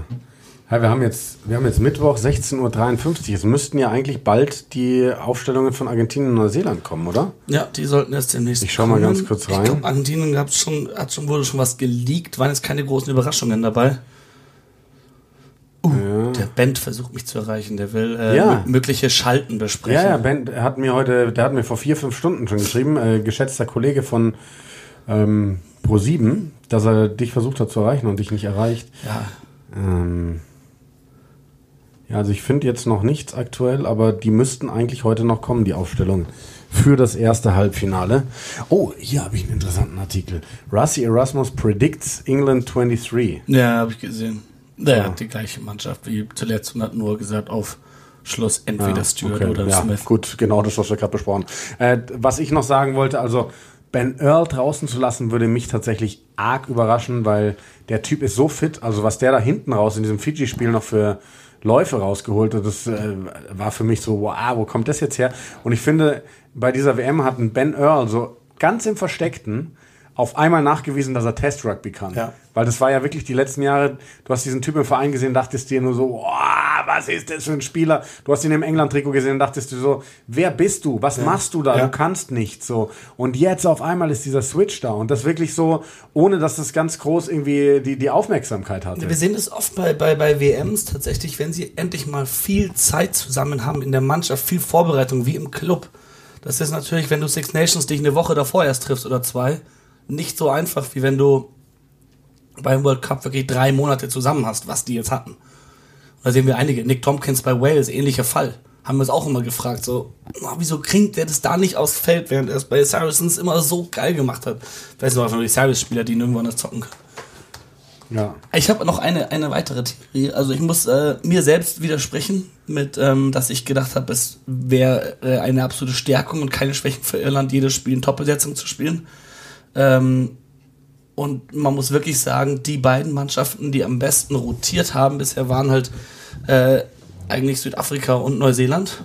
ja, wir haben jetzt, wir haben jetzt Mittwoch 16.53 Uhr. Es müssten ja eigentlich bald die Aufstellungen von Argentinien und Neuseeland kommen, oder? Ja, die sollten erst demnächst Ich schau mal ganz kurz rein. Ich glaub, Argentinien gab's schon, hat schon, wurde schon was geleakt, waren jetzt keine großen Überraschungen dabei. Uh, ja. der Bent versucht mich zu erreichen. Der will äh, ja. mögliche Schalten besprechen. Ja, ja, Bent hat mir heute, der hat mir vor vier, fünf Stunden schon geschrieben, äh, geschätzter Kollege von ähm, Pro7, dass er dich versucht hat zu erreichen und dich nicht erreicht. Ja. Ähm, ja, also ich finde jetzt noch nichts aktuell, aber die müssten eigentlich heute noch kommen, die Aufstellungen für das erste Halbfinale. Oh, hier habe ich einen interessanten Artikel. Russi Erasmus predicts England 23. Ja, habe ich gesehen. Der ja. hat die gleiche Mannschaft wie zuletzt und hat nur gesagt, auf Schluss entweder ja, Stewart okay. oder ja, Smith. Gut, genau das, was wir gerade besprochen äh, Was ich noch sagen wollte, also Ben Earl draußen zu lassen, würde mich tatsächlich arg überraschen, weil der Typ ist so fit. Also was der da hinten raus in diesem Fiji-Spiel noch für Läufe rausgeholt. Und das äh, war für mich so, wow, wo kommt das jetzt her? Und ich finde, bei dieser WM hat ein Ben Earl so ganz im Versteckten auf einmal nachgewiesen, dass er Test Rugby kann. Ja. Weil das war ja wirklich die letzten Jahre, du hast diesen Typ im Verein gesehen, dachtest dir nur so, oh, was ist das für ein Spieler? Du hast ihn im England-Trikot gesehen und dachtest dir so, wer bist du? Was ja. machst du da? Ja. Du kannst nicht so. Und jetzt auf einmal ist dieser Switch da und das wirklich so, ohne dass das ganz groß irgendwie die, die Aufmerksamkeit hatte. Wir sehen es oft bei, bei, bei WMs tatsächlich, wenn sie endlich mal viel Zeit zusammen haben in der Mannschaft, viel Vorbereitung, wie im Club. Das ist natürlich, wenn du Six Nations dich eine Woche davor erst triffst oder zwei, nicht so einfach, wie wenn du beim World Cup wirklich drei Monate zusammen hast, was die jetzt hatten. Da sehen wir einige. Nick Tompkins bei Wales, ähnlicher Fall. Haben wir uns auch immer gefragt, so, oh, wieso kriegt der das da nicht aufs Feld, während er es bei Saracens immer so geil gemacht hat. Vielleicht sind einfach nur die Saracens-Spieler, die nirgendwo anders zocken können. Ja. Ich habe noch eine, eine weitere Theorie. Also ich muss äh, mir selbst widersprechen, mit, ähm, dass ich gedacht habe, es wäre äh, eine absolute Stärkung und keine Schwäche für Irland, jedes Spiel in Top-Besetzung zu spielen. Ähm, und man muss wirklich sagen, die beiden Mannschaften, die am besten rotiert haben bisher, waren halt äh, eigentlich Südafrika und Neuseeland.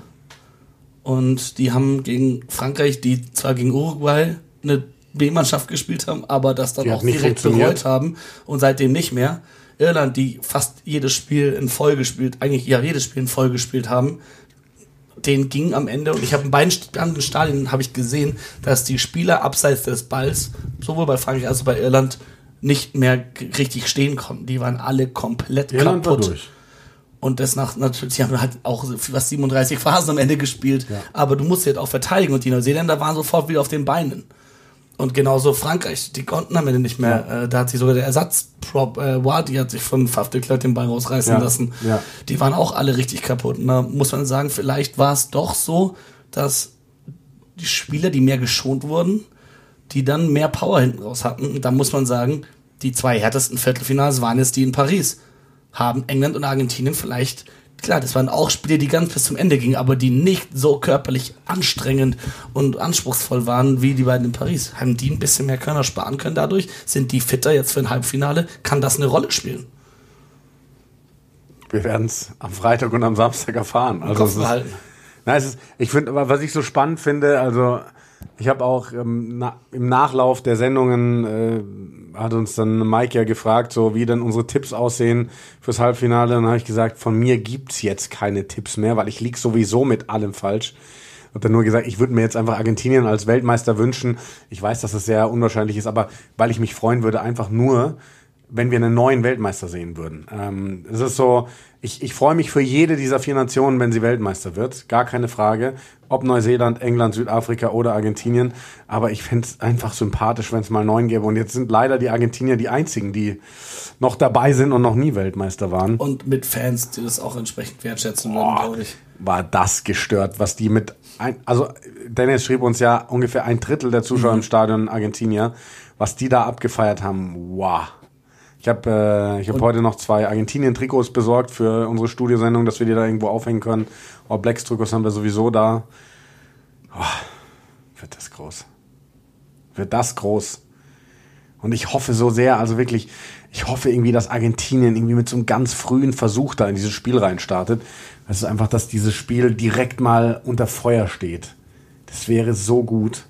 Und die haben gegen Frankreich, die zwar gegen Uruguay eine B-Mannschaft gespielt haben, aber das dann die auch direkt bereut haben und seitdem nicht mehr. Irland, die fast jedes Spiel in Voll gespielt, eigentlich ja jedes Spiel in Voll gespielt haben, den ging am Ende, und ich habe in beiden Stadien habe ich gesehen, dass die Spieler abseits des Balls, sowohl bei Frankreich als auch bei Irland, nicht mehr richtig stehen konnten. Die waren alle komplett Irland kaputt. War durch. Und das nach, natürlich, die haben halt auch fast 37 Phasen am Ende gespielt. Ja. Aber du musst halt auch verteidigen. Und die Neuseeländer waren sofort wieder auf den Beinen. Und genauso Frankreich, die konnten am Ende nicht mehr. Ja. Äh, da hat sich sogar der Ersatzprop, äh, Wadi hat sich von Faf de Klerk den Ball rausreißen ja. lassen. Ja. Die waren auch alle richtig kaputt. Und da muss man sagen, vielleicht war es doch so, dass die Spieler, die mehr geschont wurden, die dann mehr Power hinten raus hatten. Und da muss man sagen, die zwei härtesten Viertelfinals waren jetzt die in Paris. Haben England und Argentinien vielleicht klar, das waren auch Spiele, die ganz bis zum Ende gingen, aber die nicht so körperlich anstrengend und anspruchsvoll waren wie die beiden in Paris. Haben die ein bisschen mehr Körner sparen können dadurch? Sind die fitter jetzt für ein Halbfinale? Kann das eine Rolle spielen? Wir werden es am Freitag und am Samstag erfahren. Also es ist, na, es ist, ich finde, was ich so spannend finde, also ich habe auch ähm, na, im Nachlauf der Sendungen äh, hat uns dann Mike ja gefragt, so wie denn unsere Tipps aussehen fürs Halbfinale. Und dann habe ich gesagt, von mir gibt's jetzt keine Tipps mehr, weil ich lieg sowieso mit allem falsch. Und dann nur gesagt, ich würde mir jetzt einfach Argentinien als Weltmeister wünschen. Ich weiß, dass es sehr unwahrscheinlich ist, aber weil ich mich freuen würde, einfach nur, wenn wir einen neuen Weltmeister sehen würden. Ähm, es ist so, ich, ich freue mich für jede dieser vier Nationen, wenn sie Weltmeister wird. Gar keine Frage. Ob Neuseeland, England, Südafrika oder Argentinien. Aber ich fände es einfach sympathisch, wenn es mal neun gäbe. Und jetzt sind leider die Argentinier die einzigen, die noch dabei sind und noch nie Weltmeister waren. Und mit Fans, die das auch entsprechend wertschätzen würden, glaube ich. War das gestört, was die mit ein, also Dennis schrieb uns ja ungefähr ein Drittel der Zuschauer mhm. im Stadion Argentinier, was die da abgefeiert haben. Wow. Ich habe äh, ich hab heute noch zwei Argentinien-Trikots besorgt für unsere Studiosendung, dass wir die da irgendwo aufhängen können. All Blacks-Trikots haben wir sowieso da. Oh, wird das groß. Wird das groß. Und ich hoffe so sehr, also wirklich, ich hoffe irgendwie, dass Argentinien irgendwie mit so einem ganz frühen Versuch da in dieses Spiel reinstartet. Das ist einfach, dass dieses Spiel direkt mal unter Feuer steht. Das wäre so gut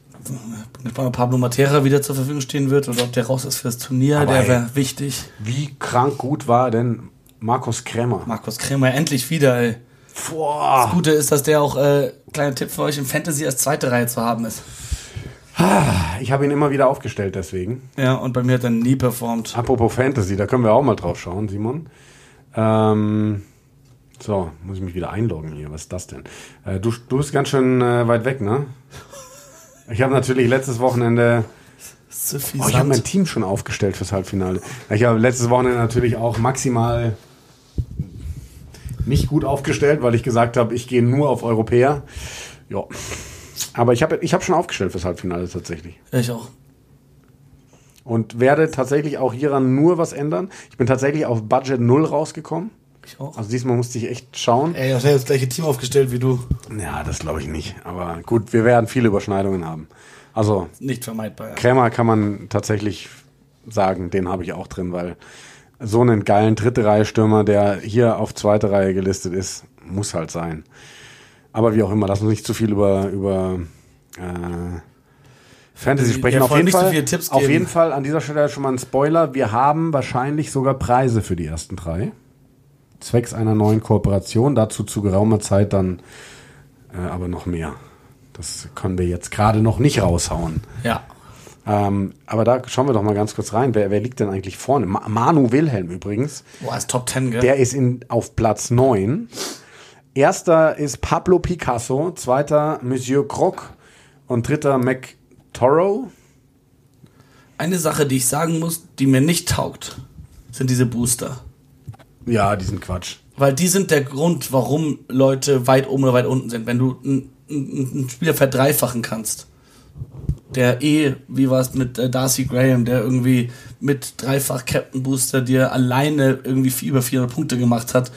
Pablo Matera wieder zur Verfügung stehen wird oder ob der raus ist für das Turnier, Aber der wäre wichtig. Wie krank gut war denn Markus Krämer? Markus Krämer endlich wieder, ey. Boah. Das Gute ist, dass der auch, äh, kleiner Tipp für euch, im Fantasy als zweite Reihe zu haben ist. Ich habe ihn immer wieder aufgestellt, deswegen. Ja, und bei mir hat er nie performt. Apropos Fantasy, da können wir auch mal drauf schauen, Simon. Ähm, so, muss ich mich wieder einloggen hier. Was ist das denn? Äh, du, du bist ganz schön äh, weit weg, ne? Ich habe natürlich letztes Wochenende. Oh, ich habe mein Team schon aufgestellt fürs Halbfinale. Ich habe letztes Wochenende natürlich auch maximal nicht gut aufgestellt, weil ich gesagt habe, ich gehe nur auf Europäer. Ja. Aber ich habe ich hab schon aufgestellt fürs Halbfinale tatsächlich. Ich auch. Und werde tatsächlich auch hieran nur was ändern. Ich bin tatsächlich auf Budget 0 rausgekommen. Ich auch. Also diesmal musste ich echt schauen. Ey, ich habe das gleiche Team aufgestellt wie du. Ja, das glaube ich nicht. Aber gut, wir werden viele Überschneidungen haben. Also. Nicht vermeidbar. Ja. Krämer kann man tatsächlich sagen, den habe ich auch drin, weil so einen geilen dritte Reihe Stürmer, der hier auf zweite Reihe gelistet ist, muss halt sein. Aber wie auch immer, lass uns nicht zu viel über, über äh, Fantasy sprechen. Ja, auf, jeden Fall, so auf jeden Fall an dieser Stelle schon mal ein Spoiler. Wir haben wahrscheinlich sogar Preise für die ersten drei zwecks einer neuen Kooperation. Dazu zu geraumer Zeit dann äh, aber noch mehr. Das können wir jetzt gerade noch nicht raushauen. Ja. Ähm, aber da schauen wir doch mal ganz kurz rein. Wer, wer liegt denn eigentlich vorne? Ma Manu Wilhelm übrigens. Boah, ist Top 10, gell? Der ist in, auf Platz 9. Erster ist Pablo Picasso, zweiter Monsieur Croc und dritter Mac Toro. Eine Sache, die ich sagen muss, die mir nicht taugt, sind diese Booster. Ja, die sind Quatsch. Weil die sind der Grund, warum Leute weit oben oder weit unten sind. Wenn du einen Spieler verdreifachen kannst, der eh, wie war es mit äh, Darcy Graham, der irgendwie mit dreifach Captain Booster dir alleine irgendwie über 400 Punkte gemacht hat.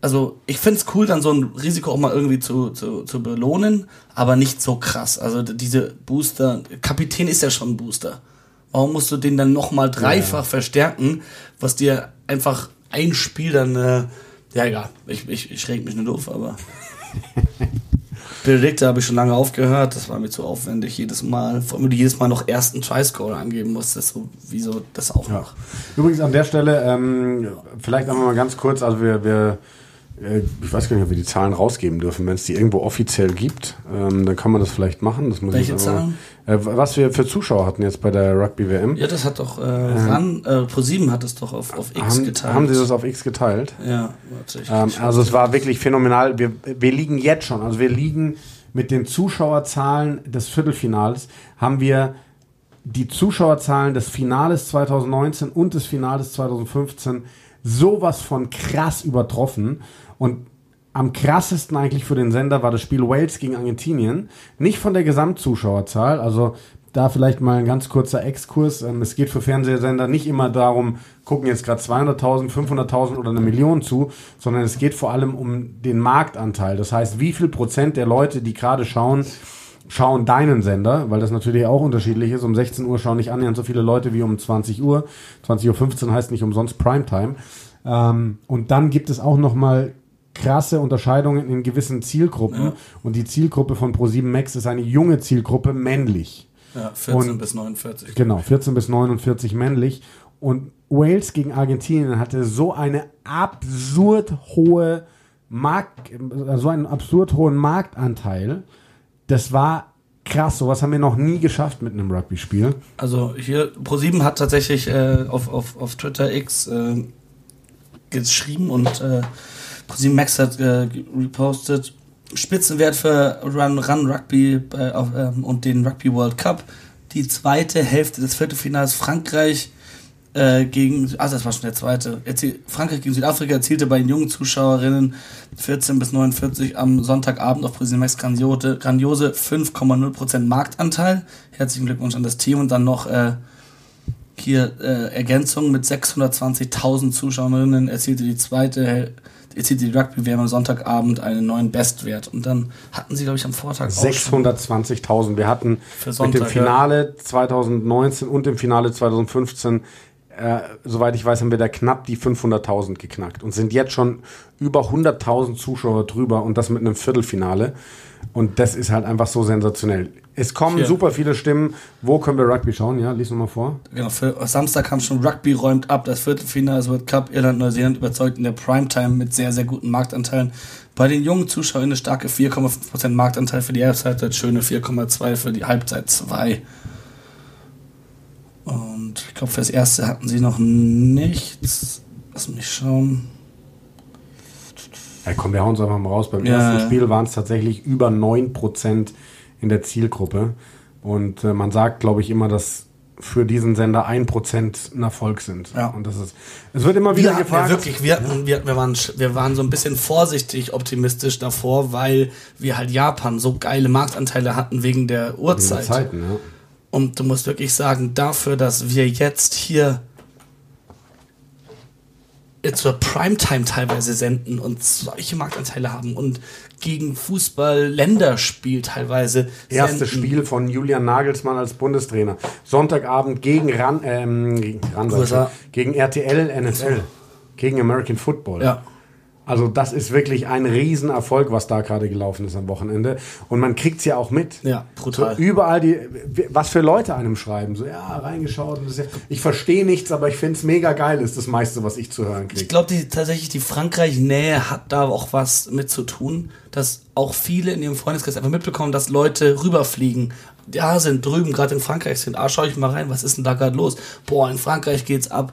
Also ich finde es cool, dann so ein Risiko auch mal irgendwie zu, zu, zu belohnen, aber nicht so krass. Also diese Booster, Kapitän ist ja schon ein Booster. Warum musst du den dann nochmal dreifach ja. verstärken, was dir einfach ein Spiel dann, äh, ja egal, ich, ich, ich schränke mich nur doof, aber Benedikte habe ich schon lange aufgehört, das war mir zu aufwendig jedes Mal, vor allem wenn du jedes Mal noch ersten Try-Score angeben musst, das so, wieso das auch ja. noch. Übrigens an der Stelle, ähm, vielleicht einmal mal ganz kurz, also wir, wir äh, ich weiß gar nicht, ob wir die Zahlen rausgeben dürfen. Wenn es die irgendwo offiziell gibt, ähm, dann kann man das vielleicht machen. Das muss Welche aber, Zahlen? Äh, was wir für Zuschauer hatten jetzt bei der Rugby WM. Ja, das hat doch äh, ran, äh, Pro7 hat es doch auf, auf X haben, geteilt. Haben sie das auf X geteilt? Ja, ähm, Also es war wirklich phänomenal. Wir, wir liegen jetzt schon, also wir liegen mit den Zuschauerzahlen des Viertelfinals, haben wir die Zuschauerzahlen des Finales 2019 und des Finales 2015 sowas von krass übertroffen. Und am krassesten eigentlich für den Sender war das Spiel Wales gegen Argentinien. Nicht von der Gesamtzuschauerzahl, also da vielleicht mal ein ganz kurzer Exkurs. Ähm, es geht für Fernsehsender nicht immer darum, gucken jetzt gerade 200.000, 500.000 oder eine Million zu, sondern es geht vor allem um den Marktanteil. Das heißt, wie viel Prozent der Leute, die gerade schauen, schauen deinen Sender, weil das natürlich auch unterschiedlich ist. Um 16 Uhr schauen nicht annähernd so viele Leute wie um 20 Uhr. 20.15 Uhr heißt nicht umsonst Primetime. Ähm, und dann gibt es auch noch mal krasse Unterscheidungen in gewissen Zielgruppen. Ja. Und die Zielgruppe von Pro7 Max ist eine junge Zielgruppe, männlich. Ja, 14 und, bis 49. Genau, 14 bis 49 männlich. Und Wales gegen Argentinien hatte so eine absurd hohe Markt, so einen absurd hohen Marktanteil. Das war krass. Sowas haben wir noch nie geschafft mit einem Rugby-Spiel. Also hier, Pro7 hat tatsächlich äh, auf, auf, auf Twitter X äh, geschrieben und äh, ProSieben Max hat äh, repostet Spitzenwert für Run, Run Rugby äh, auf, ähm, und den Rugby World Cup. Die zweite Hälfte des Viertelfinals Frankreich äh, gegen, also das war schon der zweite. Erziel, Frankreich gegen Südafrika erzielte bei den jungen Zuschauerinnen 14 bis 49 am Sonntagabend auf Präsident Max grandiose, grandiose 5,0% Marktanteil. Herzlichen Glückwunsch an das Team und dann noch äh, hier äh, Ergänzung mit 620.000 Zuschauerinnen erzielte die zweite erzielte die Rugby-WM am Sonntagabend einen neuen Bestwert. Und dann hatten sie, glaube ich, am Vortag 620.000. Wir hatten Sonntag, mit dem Finale ja. 2019 und dem Finale 2015 äh, soweit ich weiß, haben wir da knapp die 500.000 geknackt und sind jetzt schon über 100.000 Zuschauer drüber und das mit einem Viertelfinale. Und das ist halt einfach so sensationell. Es kommen Hier. super viele Stimmen. Wo können wir Rugby schauen? Ja, lies nochmal vor. Genau, für Samstag kam schon Rugby räumt ab. Das Viertelfinale des World Cup Irland-Neuseeland überzeugt in der Primetime mit sehr, sehr guten Marktanteilen. Bei den jungen Zuschauern eine starke 4,5% Marktanteil für die Halbzeit, schöne 4,2 für die Halbzeit 2. Und ich glaube, fürs erste hatten sie noch nichts. Lass mich schauen. Ja, komm, wir hauen es einfach mal raus. Beim ja. ersten Spiel waren es tatsächlich über 9% in der Zielgruppe. Und äh, man sagt, glaube ich, immer, dass für diesen Sender 1% ein Erfolg sind. Ja. Und das ist, es wird immer wieder wir gefragt. Ja, wirklich, wir, hatten, wir, wir, waren, wir waren so ein bisschen vorsichtig optimistisch davor, weil wir halt Japan so geile Marktanteile hatten wegen der Uhrzeit. Wegen der Zeiten, ja. Und du musst wirklich sagen, dafür, dass wir jetzt hier zur Primetime teilweise senden und solche Marktanteile haben und gegen Fußball-Länderspiel teilweise. Erstes. Spiel von Julian Nagelsmann als Bundestrainer. Sonntagabend gegen Ran, ähm, gegen, Ran gegen RTL NFL, gegen American Football. Ja. Also das ist wirklich ein Riesenerfolg, was da gerade gelaufen ist am Wochenende. Und man kriegt es ja auch mit. Ja, brutal. So überall die, was für Leute einem schreiben. So, ja, reingeschaut. Ja, ich verstehe nichts, aber ich finde es mega geil, ist das meiste, was ich zu hören kriege. Ich glaube tatsächlich, die Frankreich-Nähe hat da auch was mit zu tun, dass auch viele in ihrem Freundeskreis einfach mitbekommen, dass Leute rüberfliegen. Ja, sind drüben, gerade in Frankreich sind. Ah, schau ich mal rein, was ist denn da gerade los? Boah, in Frankreich geht's ab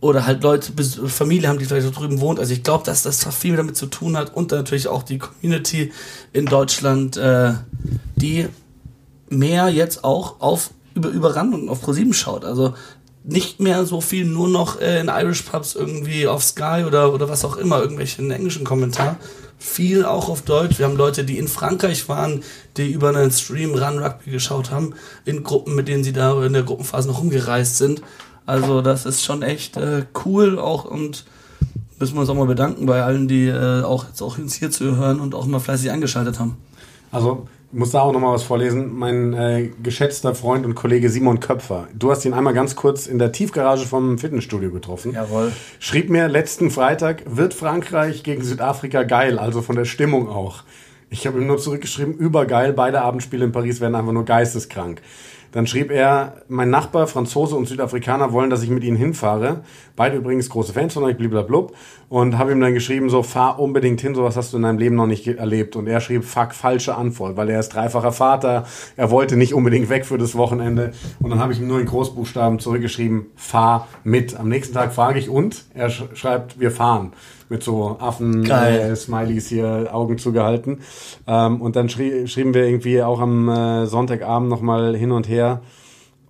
oder halt Leute, Familie haben, die vielleicht so drüben wohnt. Also ich glaube, dass das viel damit zu tun hat und natürlich auch die Community in Deutschland, äh, die mehr jetzt auch auf über überrannt und auf ProSieben schaut. Also nicht mehr so viel nur noch äh, in Irish Pubs irgendwie auf Sky oder, oder was auch immer, irgendwelchen englischen Kommentar. Viel auch auf Deutsch. Wir haben Leute, die in Frankreich waren, die über einen Stream Run Rugby geschaut haben, in Gruppen, mit denen sie da in der Gruppenphase noch rumgereist sind. Also das ist schon echt äh, cool auch und müssen wir uns auch mal bedanken bei allen, die äh, auch jetzt auch uns hier zu hören und auch mal fleißig eingeschaltet haben. Also ich muss da auch noch mal was vorlesen. Mein äh, geschätzter Freund und Kollege Simon Köpfer, du hast ihn einmal ganz kurz in der Tiefgarage vom Fitnessstudio getroffen. Jawohl. Schrieb mir letzten Freitag, wird Frankreich gegen Südafrika geil, also von der Stimmung auch. Ich habe ihm nur zurückgeschrieben, übergeil, beide Abendspiele in Paris werden einfach nur geisteskrank. Dann schrieb er, mein Nachbar, Franzose und Südafrikaner wollen, dass ich mit ihnen hinfahre. Beide übrigens große Fans von euch, blablabla. Und habe ihm dann geschrieben, so, fahr unbedingt hin, sowas hast du in deinem Leben noch nicht erlebt. Und er schrieb, fuck, falsche Antwort, weil er ist dreifacher Vater. Er wollte nicht unbedingt weg für das Wochenende. Und dann habe ich ihm nur in Großbuchstaben zurückgeschrieben, fahr mit. Am nächsten Tag frage ich und? Er schreibt, wir fahren mit so Affen-Smileys äh, hier Augen zugehalten. Ähm, und dann schrie schrieben wir irgendwie auch am äh, Sonntagabend nochmal hin und her.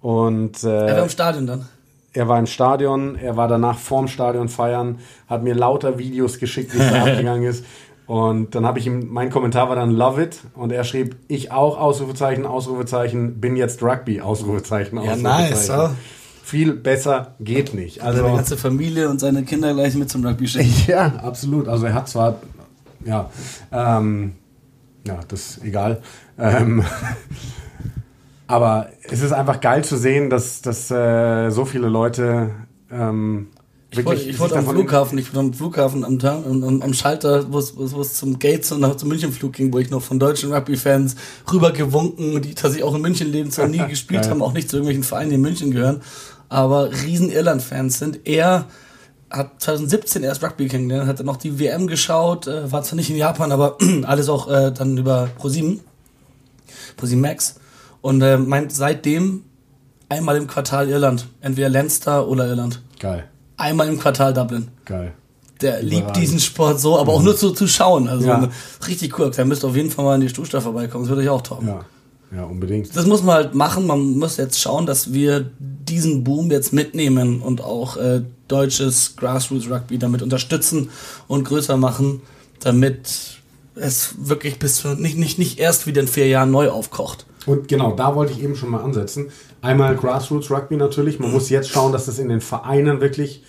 Und, äh, er war im Stadion dann. Er war im Stadion, er war danach vorm Stadion feiern, hat mir lauter Videos geschickt, wie es da abgegangen ist. Und dann habe ich ihm, mein Kommentar war dann Love it. Und er schrieb, ich auch, Ausrufezeichen, Ausrufezeichen, bin jetzt Rugby, Ausrufezeichen, Ausrufezeichen. Ja, nice. Viel besser geht nicht. Also seine ganze Familie und seine Kinder gleich mit zum Rugby schicken. Ja, absolut. Also er hat zwar, ja, ähm, ja, das ist egal. Ähm, aber es ist einfach geil zu sehen, dass, dass äh, so viele Leute ähm, ich wollte, ich wollte am Flughafen, ich war am Flughafen am, am, am Schalter, wo es, zum Gates und nach zum Münchenflug ging, wo ich noch von deutschen Rugby-Fans rübergewunken, die tatsächlich auch in München leben, zwar nie gespielt haben, auch nicht zu irgendwelchen Vereinen, in München gehören, aber riesen Irland-Fans sind. Er hat 2017 erst Rugby kennengelernt, hat dann noch die WM geschaut, äh, war zwar nicht in Japan, aber alles auch äh, dann über ProSieben, ProSieben Max und äh, meint seitdem einmal im Quartal Irland, entweder Leinster oder Irland. Geil einmal im Quartal Dublin. Geil. Der Überragend. liebt diesen Sport so, aber auch nur zu, zu schauen. Also ja. richtig cool. Da müsst auf jeden Fall mal in die Stuhlstadt vorbeikommen. Das würde ich auch taugen. Ja. Ja, unbedingt. Das muss man halt machen. Man muss jetzt schauen, dass wir diesen Boom jetzt mitnehmen und auch äh, deutsches Grassroots Rugby damit unterstützen und größer machen, damit es wirklich bis zu, nicht, nicht, nicht erst wieder in vier Jahren neu aufkocht. Und genau, da wollte ich eben schon mal ansetzen. Einmal Grassroots Rugby natürlich. Man muss jetzt schauen, dass das in den Vereinen wirklich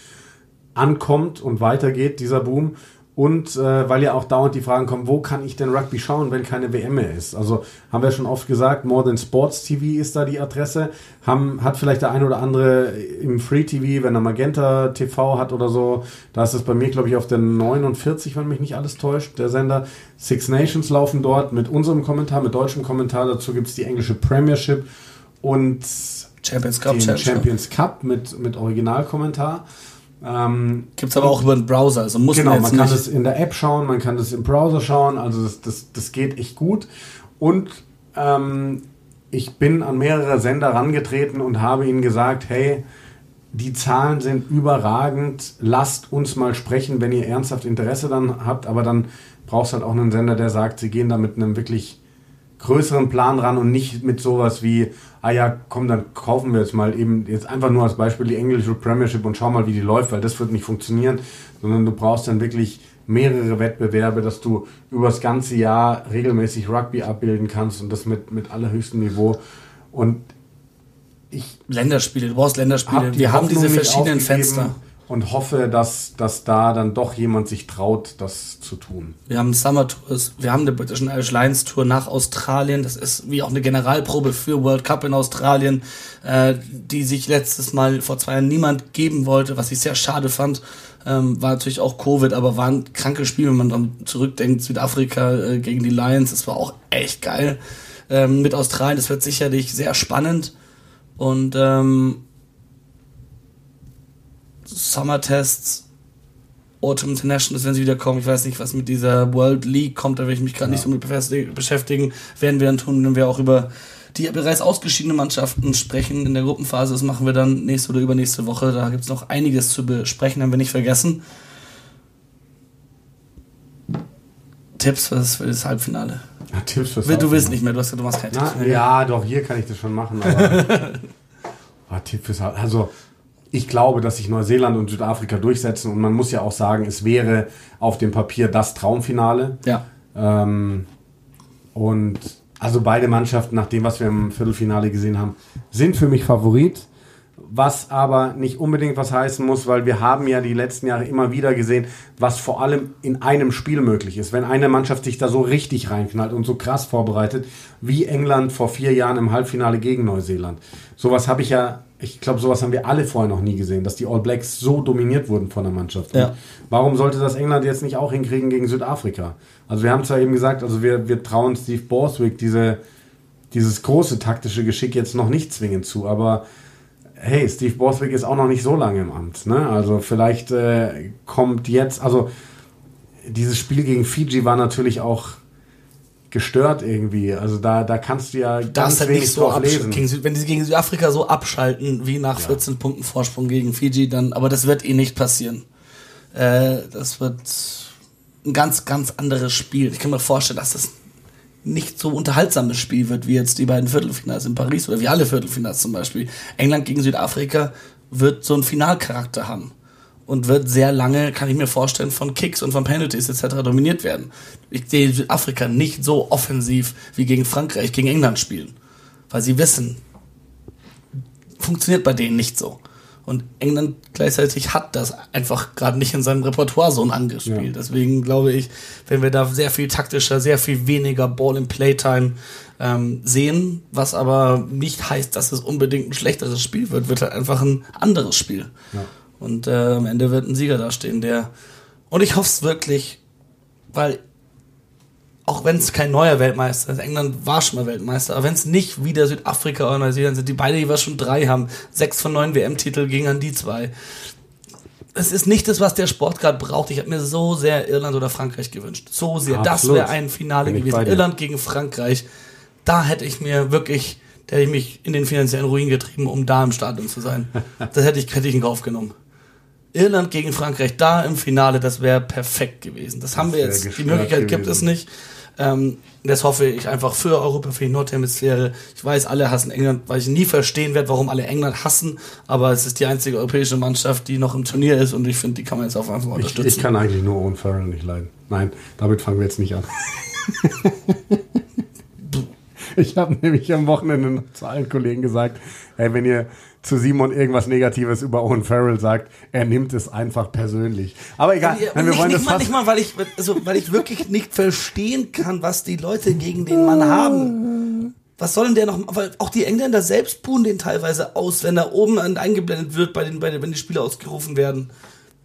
ankommt und weitergeht, dieser Boom. Und äh, weil ja auch dauernd die Fragen kommen, wo kann ich denn Rugby schauen, wenn keine WM mehr ist? Also haben wir schon oft gesagt, More Than Sports TV ist da die Adresse. Haben, hat vielleicht der eine oder andere im Free TV, wenn er Magenta TV hat oder so. Da ist es bei mir, glaube ich, auf der 49, wenn mich nicht alles täuscht, der Sender. Six Nations laufen dort mit unserem Kommentar, mit deutschem Kommentar. Dazu gibt es die englische Premiership und Champions Cup, den Champions Cup mit, mit Originalkommentar. Ähm, Gibt es aber auch über den Browser, also muss genau, man, man kann es in der App schauen, man kann das im Browser schauen, also das, das, das geht echt gut. Und ähm, ich bin an mehrere Sender rangetreten und habe ihnen gesagt, hey, die Zahlen sind überragend, lasst uns mal sprechen, wenn ihr ernsthaft Interesse dann habt, aber dann brauchst du halt auch einen Sender, der sagt, sie gehen da mit einem wirklich größeren Plan ran und nicht mit sowas wie, ah ja, komm, dann kaufen wir jetzt mal eben, jetzt einfach nur als Beispiel die englische Premiership und schau mal, wie die läuft, weil das wird nicht funktionieren, sondern du brauchst dann wirklich mehrere Wettbewerbe, dass du über das ganze Jahr regelmäßig Rugby abbilden kannst und das mit, mit allerhöchstem Niveau. Und ich. Länderspiele, du brauchst Länderspiele. Wir haben diese verschiedenen Fenster und hoffe, dass, dass da dann doch jemand sich traut, das zu tun. Wir haben Summer Tours, wir haben eine British Irish Lions Tour nach Australien. Das ist wie auch eine Generalprobe für World Cup in Australien, äh, die sich letztes Mal vor zwei Jahren niemand geben wollte, was ich sehr schade fand. Ähm, war natürlich auch Covid, aber war ein krankes Spiel, wenn man dann zurückdenkt, Südafrika äh, gegen die Lions, das war auch echt geil. Ähm, mit Australien, das wird sicherlich sehr spannend. Und ähm, Summer-Tests, Autumn Internationals, wenn sie wieder kommen. Ich weiß nicht, was mit dieser World League kommt, da will ich mich gerade ja. nicht so mit beschäftigen. Werden wir dann tun, wenn wir auch über die bereits ausgeschiedenen Mannschaften sprechen in der Gruppenphase. Das machen wir dann nächste oder übernächste Woche. Da gibt es noch einiges zu besprechen, haben wir nicht vergessen. Tipps für das, für das Halbfinale. Ja, Tipps fürs Du willst nicht mehr, du, hast, du machst keine Tipps mehr. Ja, doch, hier kann ich das schon machen. Aber, oh, Tipp fürs Halbfinale. Also, ich glaube, dass sich Neuseeland und Südafrika durchsetzen und man muss ja auch sagen, es wäre auf dem Papier das Traumfinale. Ja. Ähm, und also beide Mannschaften, nach dem, was wir im Viertelfinale gesehen haben, sind für mich Favorit. Was aber nicht unbedingt was heißen muss, weil wir haben ja die letzten Jahre immer wieder gesehen, was vor allem in einem Spiel möglich ist. Wenn eine Mannschaft sich da so richtig reinknallt und so krass vorbereitet, wie England vor vier Jahren im Halbfinale gegen Neuseeland. Sowas habe ich ja ich glaube, sowas haben wir alle vorher noch nie gesehen, dass die All Blacks so dominiert wurden von der Mannschaft. Ja. Warum sollte das England jetzt nicht auch hinkriegen gegen Südafrika? Also wir haben zwar eben gesagt, also wir, wir trauen Steve Borswick diese, dieses große taktische Geschick jetzt noch nicht zwingend zu, aber hey, Steve Borswick ist auch noch nicht so lange im Amt. Ne? Also vielleicht äh, kommt jetzt, also dieses Spiel gegen Fiji war natürlich auch gestört irgendwie. Also da, da kannst du ja ganz halt wenig so lesen. Gegen, wenn die gegen Südafrika so abschalten, wie nach ja. 14 Punkten Vorsprung gegen Fiji, dann, aber das wird eh nicht passieren. Äh, das wird ein ganz, ganz anderes Spiel. Ich kann mir vorstellen, dass das nicht so unterhaltsames Spiel wird, wie jetzt die beiden Viertelfinals in Paris oder wie alle Viertelfinals zum Beispiel. England gegen Südafrika wird so einen Finalcharakter haben. Und wird sehr lange, kann ich mir vorstellen, von Kicks und von Penalties etc. dominiert werden. Ich sehe Südafrika nicht so offensiv wie gegen Frankreich, gegen England spielen. Weil sie wissen, funktioniert bei denen nicht so. Und England gleichzeitig hat das einfach gerade nicht in seinem Repertoire so angespielt. Ja. Deswegen glaube ich, wenn wir da sehr viel taktischer, sehr viel weniger Ball in Playtime ähm, sehen, was aber nicht heißt, dass es unbedingt ein schlechteres Spiel wird, wird halt einfach ein anderes Spiel. Ja. Und äh, am Ende wird ein Sieger dastehen, der. Und ich hoffe es wirklich, weil auch wenn es kein neuer Weltmeister ist, England war schon mal Weltmeister, aber wenn es nicht wieder Südafrika oder Neuseeland sind, die beide jeweils schon drei haben, sechs von neun WM-Titel gingen an die zwei. Es ist nicht das, was der Sport gerade braucht. Ich habe mir so sehr Irland oder Frankreich gewünscht. So sehr. Absolut. Das wäre ein Finale gewesen. Irland gegen Frankreich. Da hätte ich mir wirklich, da hätte ich mich in den finanziellen Ruin getrieben, um da im Stadion zu sein. das hätte ich, hätte ich in Kauf genommen. Irland gegen Frankreich da im Finale, das wäre perfekt gewesen. Das, das haben wir jetzt. Die Möglichkeit gewesen. gibt es nicht. Ähm, das hoffe ich einfach für Europa, für die Nordhemisphäre. Ich weiß, alle hassen England, weil ich nie verstehen werde, warum alle England hassen. Aber es ist die einzige europäische Mannschaft, die noch im Turnier ist und ich finde, die kann man jetzt auch einfach unterstützen. Ich, ich kann eigentlich nur Owen Farrell nicht leiden. Nein, damit fangen wir jetzt nicht an. ich habe nämlich am Wochenende zu allen Kollegen gesagt, hey, wenn ihr zu Simon irgendwas Negatives über Owen Farrell sagt, er nimmt es einfach persönlich. Aber egal, ja, wir nicht, wollen nicht das mal, nicht mal, weil ich, also, weil ich wirklich nicht verstehen kann, was die Leute gegen den Mann haben. Was sollen der noch, weil auch die Engländer selbst buhen den teilweise aus, wenn er oben eingeblendet wird, bei den, bei den, wenn die Spieler ausgerufen werden.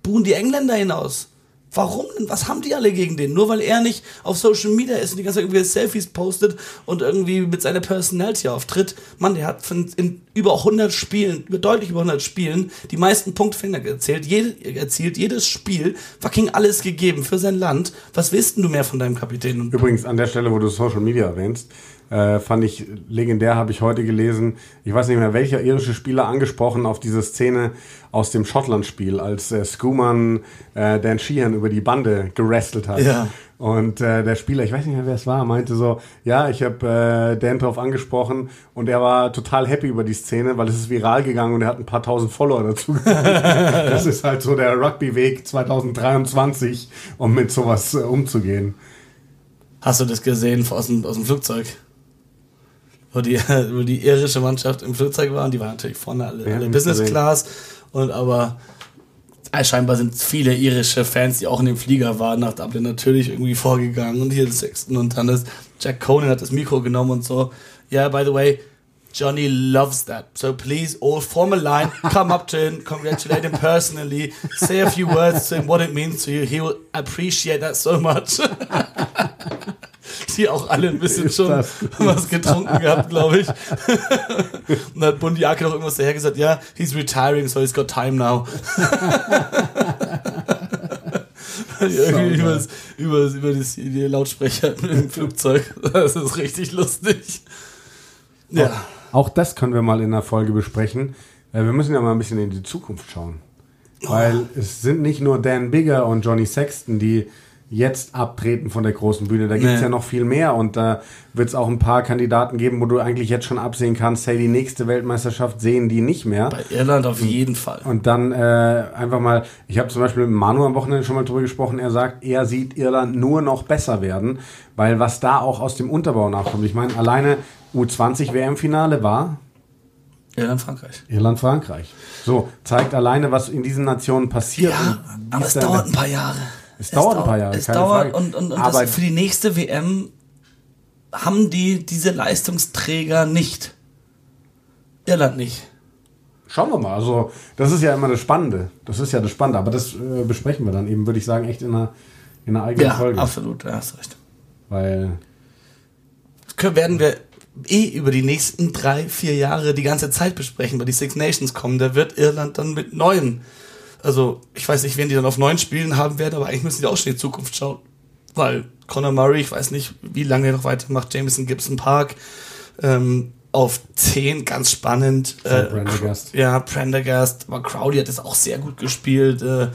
Buhen die Engländer hinaus. Warum denn? Was haben die alle gegen den? Nur weil er nicht auf Social Media ist und die ganze Zeit irgendwie Selfies postet und irgendwie mit seiner Personality auftritt. Mann, der hat in über 100 Spielen, über deutlich über 100 Spielen, die meisten Punktfinger erzählt, jede, erzielt, jedes Spiel, fucking alles gegeben für sein Land. Was willst denn du mehr von deinem Kapitän? Übrigens, an der Stelle, wo du Social Media erwähnst, äh, fand ich legendär, habe ich heute gelesen. Ich weiß nicht mehr, welcher irische Spieler angesprochen auf diese Szene aus dem Schottland-Spiel, als äh, Skuman äh, Dan Sheehan über die Bande gerestelt hat. Ja. Und äh, der Spieler, ich weiß nicht mehr, wer es war, meinte so, ja, ich habe äh, Dan drauf angesprochen und er war total happy über die Szene, weil es ist viral gegangen und er hat ein paar tausend Follower dazu. das ist halt so der Rugby-Weg 2023, um mit sowas äh, umzugehen. Hast du das gesehen aus dem, aus dem Flugzeug? Wo die, wo die irische Mannschaft im Flugzeug war und die waren natürlich vorne alle, ja, alle Business Class und aber äh, scheinbar sind viele irische Fans, die auch in dem Flieger waren, nach Dublin natürlich irgendwie vorgegangen und hier den Sechsten und dann ist Jack Conan hat das Mikro genommen und so. Yeah, by the way, Johnny loves that. So please, all form a line, come up to him, congratulate him personally, say a few words to him, what it means to you. He will appreciate that so much. die auch alle ein bisschen schon was getrunken gehabt, glaube ich. Und dann hat Bundiake noch irgendwas daher gesagt, ja, he's retiring, so he's got time now. Irgendwie über, über, über das, die Lautsprecher im Flugzeug. Das ist richtig lustig. Ja. Auch, auch das können wir mal in der Folge besprechen. Äh, wir müssen ja mal ein bisschen in die Zukunft schauen. Weil oh. es sind nicht nur Dan Bigger und Johnny Sexton, die jetzt abtreten von der großen Bühne. Da gibt's nee. ja noch viel mehr und da wird es auch ein paar Kandidaten geben, wo du eigentlich jetzt schon absehen kannst, hey, die nächste Weltmeisterschaft sehen die nicht mehr. Bei Irland auf jeden Fall. Und dann äh, einfach mal, ich habe zum Beispiel mit Manu am Wochenende schon mal drüber gesprochen, er sagt, er sieht Irland nur noch besser werden, weil was da auch aus dem Unterbau nachkommt. Ich meine, alleine U20 WM-Finale war Irland-Frankreich. Irland-Frankreich. So, zeigt alleine, was in diesen Nationen passiert. Ja, aber es dauert ein paar Jahre. Es, es dauert ein paar Jahre. Es dauert Frage. und, und, und Aber für die nächste WM haben die diese Leistungsträger nicht. Irland nicht. Schauen wir mal. Also, das ist ja immer das Spannende. Das ist ja das Spannende. Aber das äh, besprechen wir dann eben, würde ich sagen, echt in einer, in einer eigenen ja, Folge. Ja, absolut. Da hast recht. Weil. Das werden wir eh über die nächsten drei, vier Jahre die ganze Zeit besprechen, weil die Six Nations kommen. Da wird Irland dann mit neuen also ich weiß nicht, wen die dann auf neun Spielen haben werden, aber eigentlich müssen die auch schon in die Zukunft schauen. Weil Conor Murray, ich weiß nicht, wie lange er noch weitermacht, Jameson Gibson Park, ähm, auf zehn ganz spannend. Äh, Prendergast. Ja, Prendergast, aber Crowley hat das auch sehr gut gespielt. Äh,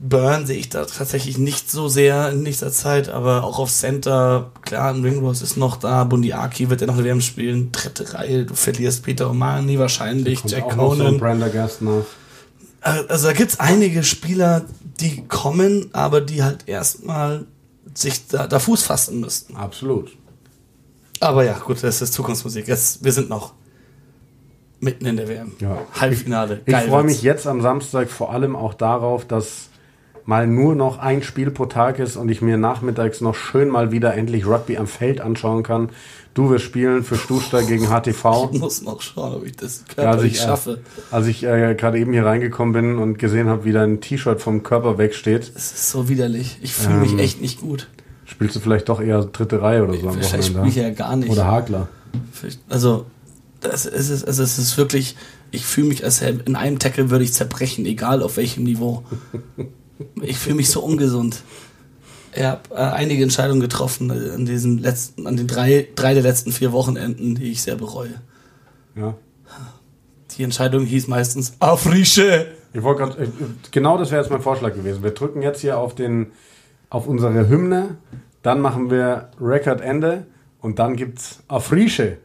Burn sehe ich da tatsächlich nicht so sehr in nächster Zeit, aber auch auf Center, klar, ein Ringrose ist noch da, Bundiaki wird ja noch eine WM spielen, dritte Reihe, du verlierst Peter O'Mani wahrscheinlich, Jack Conan. Prendergast noch Also da gibt's einige Spieler, die kommen, aber die halt erstmal sich da, da Fuß fassen müssten. Absolut. Aber ja, gut, das ist Zukunftsmusik. Jetzt, wir sind noch mitten in der WM. Ja. Halbfinale. Ich Geil freue mich jetzt am Samstag vor allem auch darauf, dass mal nur noch ein Spiel pro Tag ist und ich mir nachmittags noch schön mal wieder endlich Rugby am Feld anschauen kann. Du wirst spielen für Stuster gegen HTV. Ich muss noch schauen, ob ich das Ja, als ich, äh, schaffe. als ich äh, gerade eben hier reingekommen bin und gesehen habe, wie dein T-Shirt vom Körper wegsteht, Es ist so widerlich. Ich fühle mich Ähm, echt nicht gut. spielst du vielleicht doch eher dritte Reihe oder so am Vielleicht spiele ich ja gar nicht. Oder Hakler. Also, das ist es, also es ist wirklich, ich fühle mich, als in einem Tackle würde ich zerbrechen, egal auf welchem Niveau. Ich fühle mich so ungesund. Ich habe äh, einige Entscheidungen getroffen an diesen letzten, an den drei, drei der letzten vier Wochenenden, die ich sehr bereue. Ja. Die Entscheidung hieß meistens Afrische. Ich wollte gerade, äh, genau das wäre jetzt mein Vorschlag gewesen. Wir drücken jetzt hier auf den, auf unsere Hymne, dann machen wir Rekordende und dann gibt's Afrische.